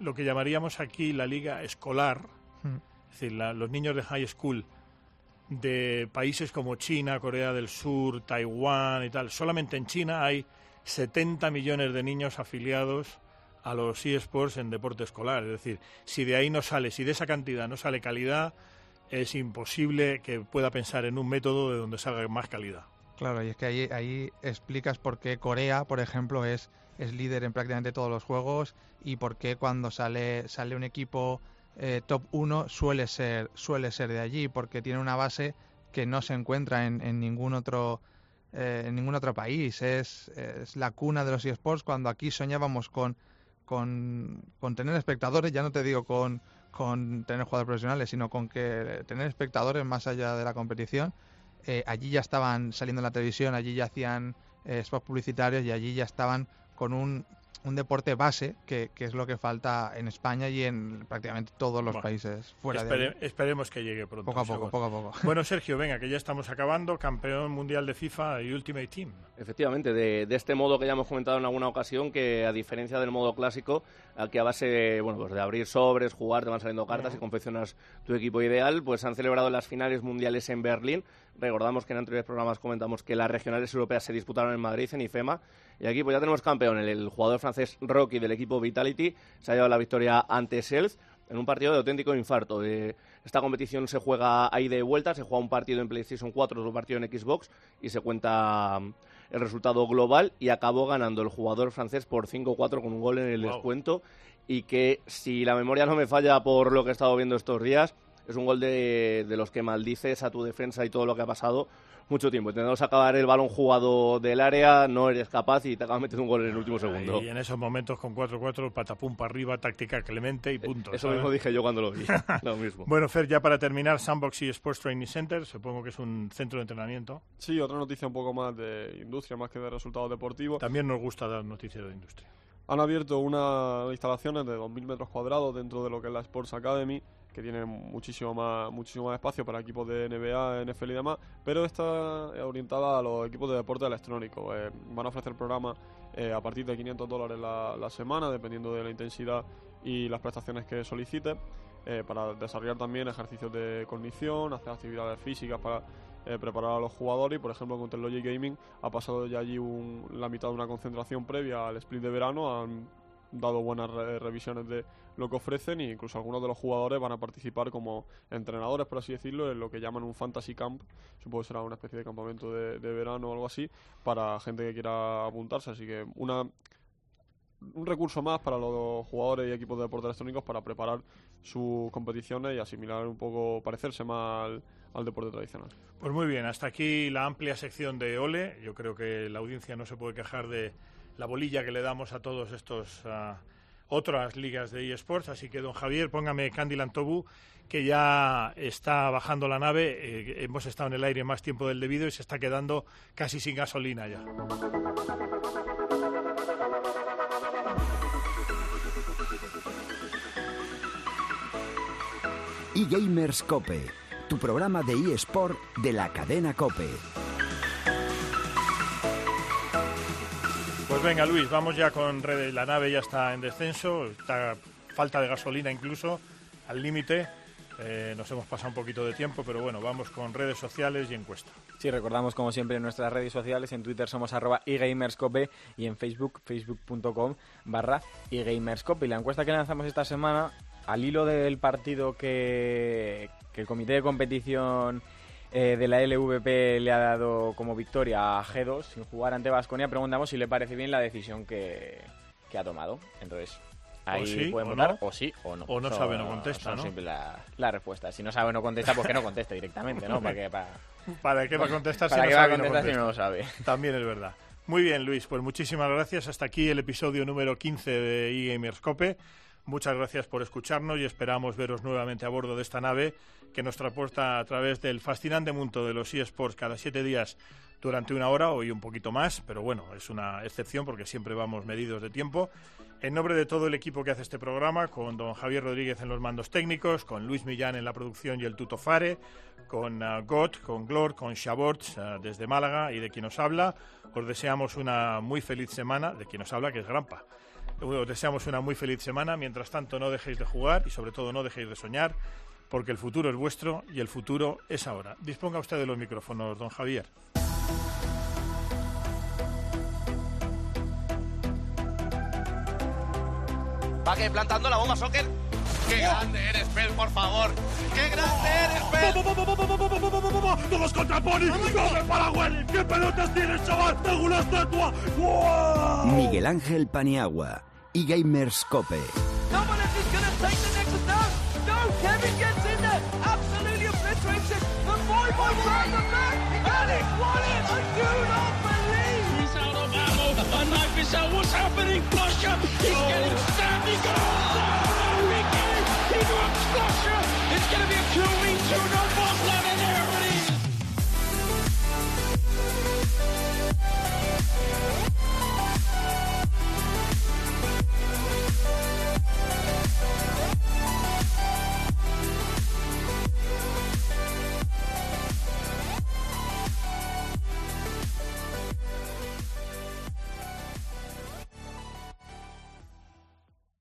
lo que llamaríamos aquí la liga escolar, Mm. es decir, la- los niños de high school de países como China, Corea del Sur, Taiwán y tal, solamente en China hay 70 millones de niños afiliados a los eSports en deporte escolar. Es decir, si de ahí no sale, si de esa cantidad no sale calidad, es imposible que pueda pensar en un método de donde salga más calidad. Claro, y es que ahí, ahí explicas por qué Corea, por ejemplo, es, es líder en prácticamente todos los juegos y por qué cuando sale, sale un equipo eh, top 1 suele ser, suele ser de allí, porque tiene una base que no se encuentra en, en ningún otro eh, en ningún otro país. Es, la cuna de los eSports cuando aquí soñábamos con, con, con tener espectadores, ya no te digo con, con tener jugadores profesionales, sino con que tener espectadores más allá de la competición. Eh, allí ya estaban saliendo en la televisión, allí ya hacían eh, spots publicitarios y allí ya estaban con un, un deporte base, que, que es lo que falta en España y en prácticamente todos los Bueno, países fuera de ahí. esperemos que llegue pronto. Poco a poco, seguro. poco a poco. [LAUGHS] Bueno, Sergio, venga, que ya estamos acabando. Campeón mundial de FIFA y Ultimate Team. Efectivamente, de, de este modo que ya hemos comentado en alguna ocasión, que a diferencia del modo clásico, al que a base bueno, pues de abrir sobres, jugar, te van saliendo cartas y confeccionas tu equipo ideal, pues han celebrado las finales mundiales en Berlín. Recordamos que en anteriores programas comentamos que las regionales europeas se disputaron en Madrid, en IFEMA, y aquí pues ya tenemos campeón, el, el jugador francés Rocky del equipo Vitality, se ha llevado la victoria ante Self en un partido de auténtico infarto. Eh, esta competición se juega ahí de vuelta, se juega un partido en PlayStation 4, otro partido en Xbox y se cuenta mm, el resultado global y acabó ganando el jugador francés por 5-4 con un gol en el Wow. descuento y que si la memoria no me falla por lo que he estado viendo estos días, es un gol de, de los que maldices a tu defensa y todo lo que ha pasado mucho tiempo. Intentando acabar el balón jugado del área, no eres capaz y te acabas metiendo un gol en el último segundo. Y en esos momentos con 4-4, patapum para arriba, táctica clemente y punto. Eh, Eso ¿sabes? mismo dije yo cuando lo vi. [LAUGHS] lo mismo. Bueno, Fer, ya para terminar, Sandbox y Sports Training Center, supongo que es un centro de entrenamiento. Sí, otra noticia un poco más de industria, más que de resultados deportivos. También nos gusta dar noticias de industria. Han abierto unas instalaciones de 2.000 metros cuadrados dentro de lo que es la Sports Academy, que tiene muchísimo más, muchísimo más espacio para equipos de NBA, NFL y demás, pero está orientada a los equipos de deporte electrónico. Eh, van a ofrecer programas eh, a partir de 500 dólares la, semana, dependiendo de la intensidad y las prestaciones que solicite, eh, para desarrollar también ejercicios de cognición, hacer actividades físicas para eh, preparar a los jugadores y por ejemplo con Logic Gaming ha pasado ya allí un- la mitad de una concentración previa al split de verano, han dado buenas re- revisiones de lo que ofrecen e incluso algunos de los jugadores van a participar como entrenadores, por así decirlo, en lo que llaman un fantasy camp, supongo que será una especie de campamento de, verano o algo así, para gente que quiera apuntarse, así que una un recurso más para los jugadores y equipos de deportes electrónicos para preparar sus competiciones y asimilar un poco, parecerse más al, al deporte tradicional. Pues muy bien, hasta aquí la amplia sección de Ole. Yo creo que la audiencia no se puede quejar de la bolilla que le damos a todos estos ah, otras ligas de eSports. Así que, don Javier, póngame Candyland Tobu, que ya está bajando la nave. Eh, hemos estado en el aire más tiempo del debido y se está quedando casi sin gasolina ya. eGamers Cope, tu programa de eSport de la cadena Cope. Pues venga, Luis, vamos ya con redes. La nave ya está en descenso, está falta de gasolina incluso, al límite. Eh, nos hemos pasado un poquito de tiempo, pero bueno, vamos con redes sociales y encuesta. Sí, recordamos como siempre en nuestras redes sociales, en Twitter somos arroba eGamerscope y en Facebook, facebook.com barra eGamerscope. Y la encuesta que lanzamos esta semana, al hilo del partido que, que el comité de competición eh, de la LVP le ha dado como victoria a G2 sin jugar ante Vasconia, preguntamos si le parece bien la decisión que, que ha tomado. Entonces, Ahí sí, pueden o votar no. o sí o no. O no Son- sabe, no contesta, son ¿no? simple la, la respuesta. Si no sabe o no contesta, pues que no conteste directamente, ¿no? Para que, para, ¿Para qué va a contestar si ¿Para no qué sabe no contestar si no lo sabe? También es verdad. Muy bien, Luis, pues muchísimas gracias. Hasta aquí el episodio número 15 de eGamerscope. Muchas gracias por escucharnos y esperamos veros nuevamente a bordo de esta nave que nos transporta a través del fascinante mundo de los eSports cada siete días durante una hora, hoy un poquito más, pero bueno, es una excepción porque siempre vamos medidos de tiempo. En nombre de todo el equipo que hace este programa, con don Javier Rodríguez en los mandos técnicos, con Luis Millán en la producción y el tutofare, con ah, Got, con Glor, con Shabort ah, desde Málaga y de quien nos habla, os deseamos una muy feliz semana, de quien nos habla, que es Grampa. Os deseamos una muy feliz semana. Mientras tanto, no dejéis de jugar y, sobre todo, no dejéis de soñar, porque el futuro es vuestro y el futuro es ahora. Disponga usted de los micrófonos, don Javier. Va que plantando la bomba, Soccer. ¡Qué grande eres, Pel, por favor! ¡Qué grande eres, Pel! ¡Todos contra Pony! ¡Come para Welly! ¿Qué pelotas tienes, chaval? ¡Tengo una estatua! ¡Wow! Miguel Ángel Paniagua y Gamerscope. Dominic is going to take the next down. No, Kevin gets in there. Absolutely obliterates it. The boy boy grabs the back. And it won it. I do not believe. He's out of ammo. A knife is out. What's happening? Flusher. He's oh. getting stabbed. He goes. Oh. He drops Flusher. It's going to be a 2v2 no more.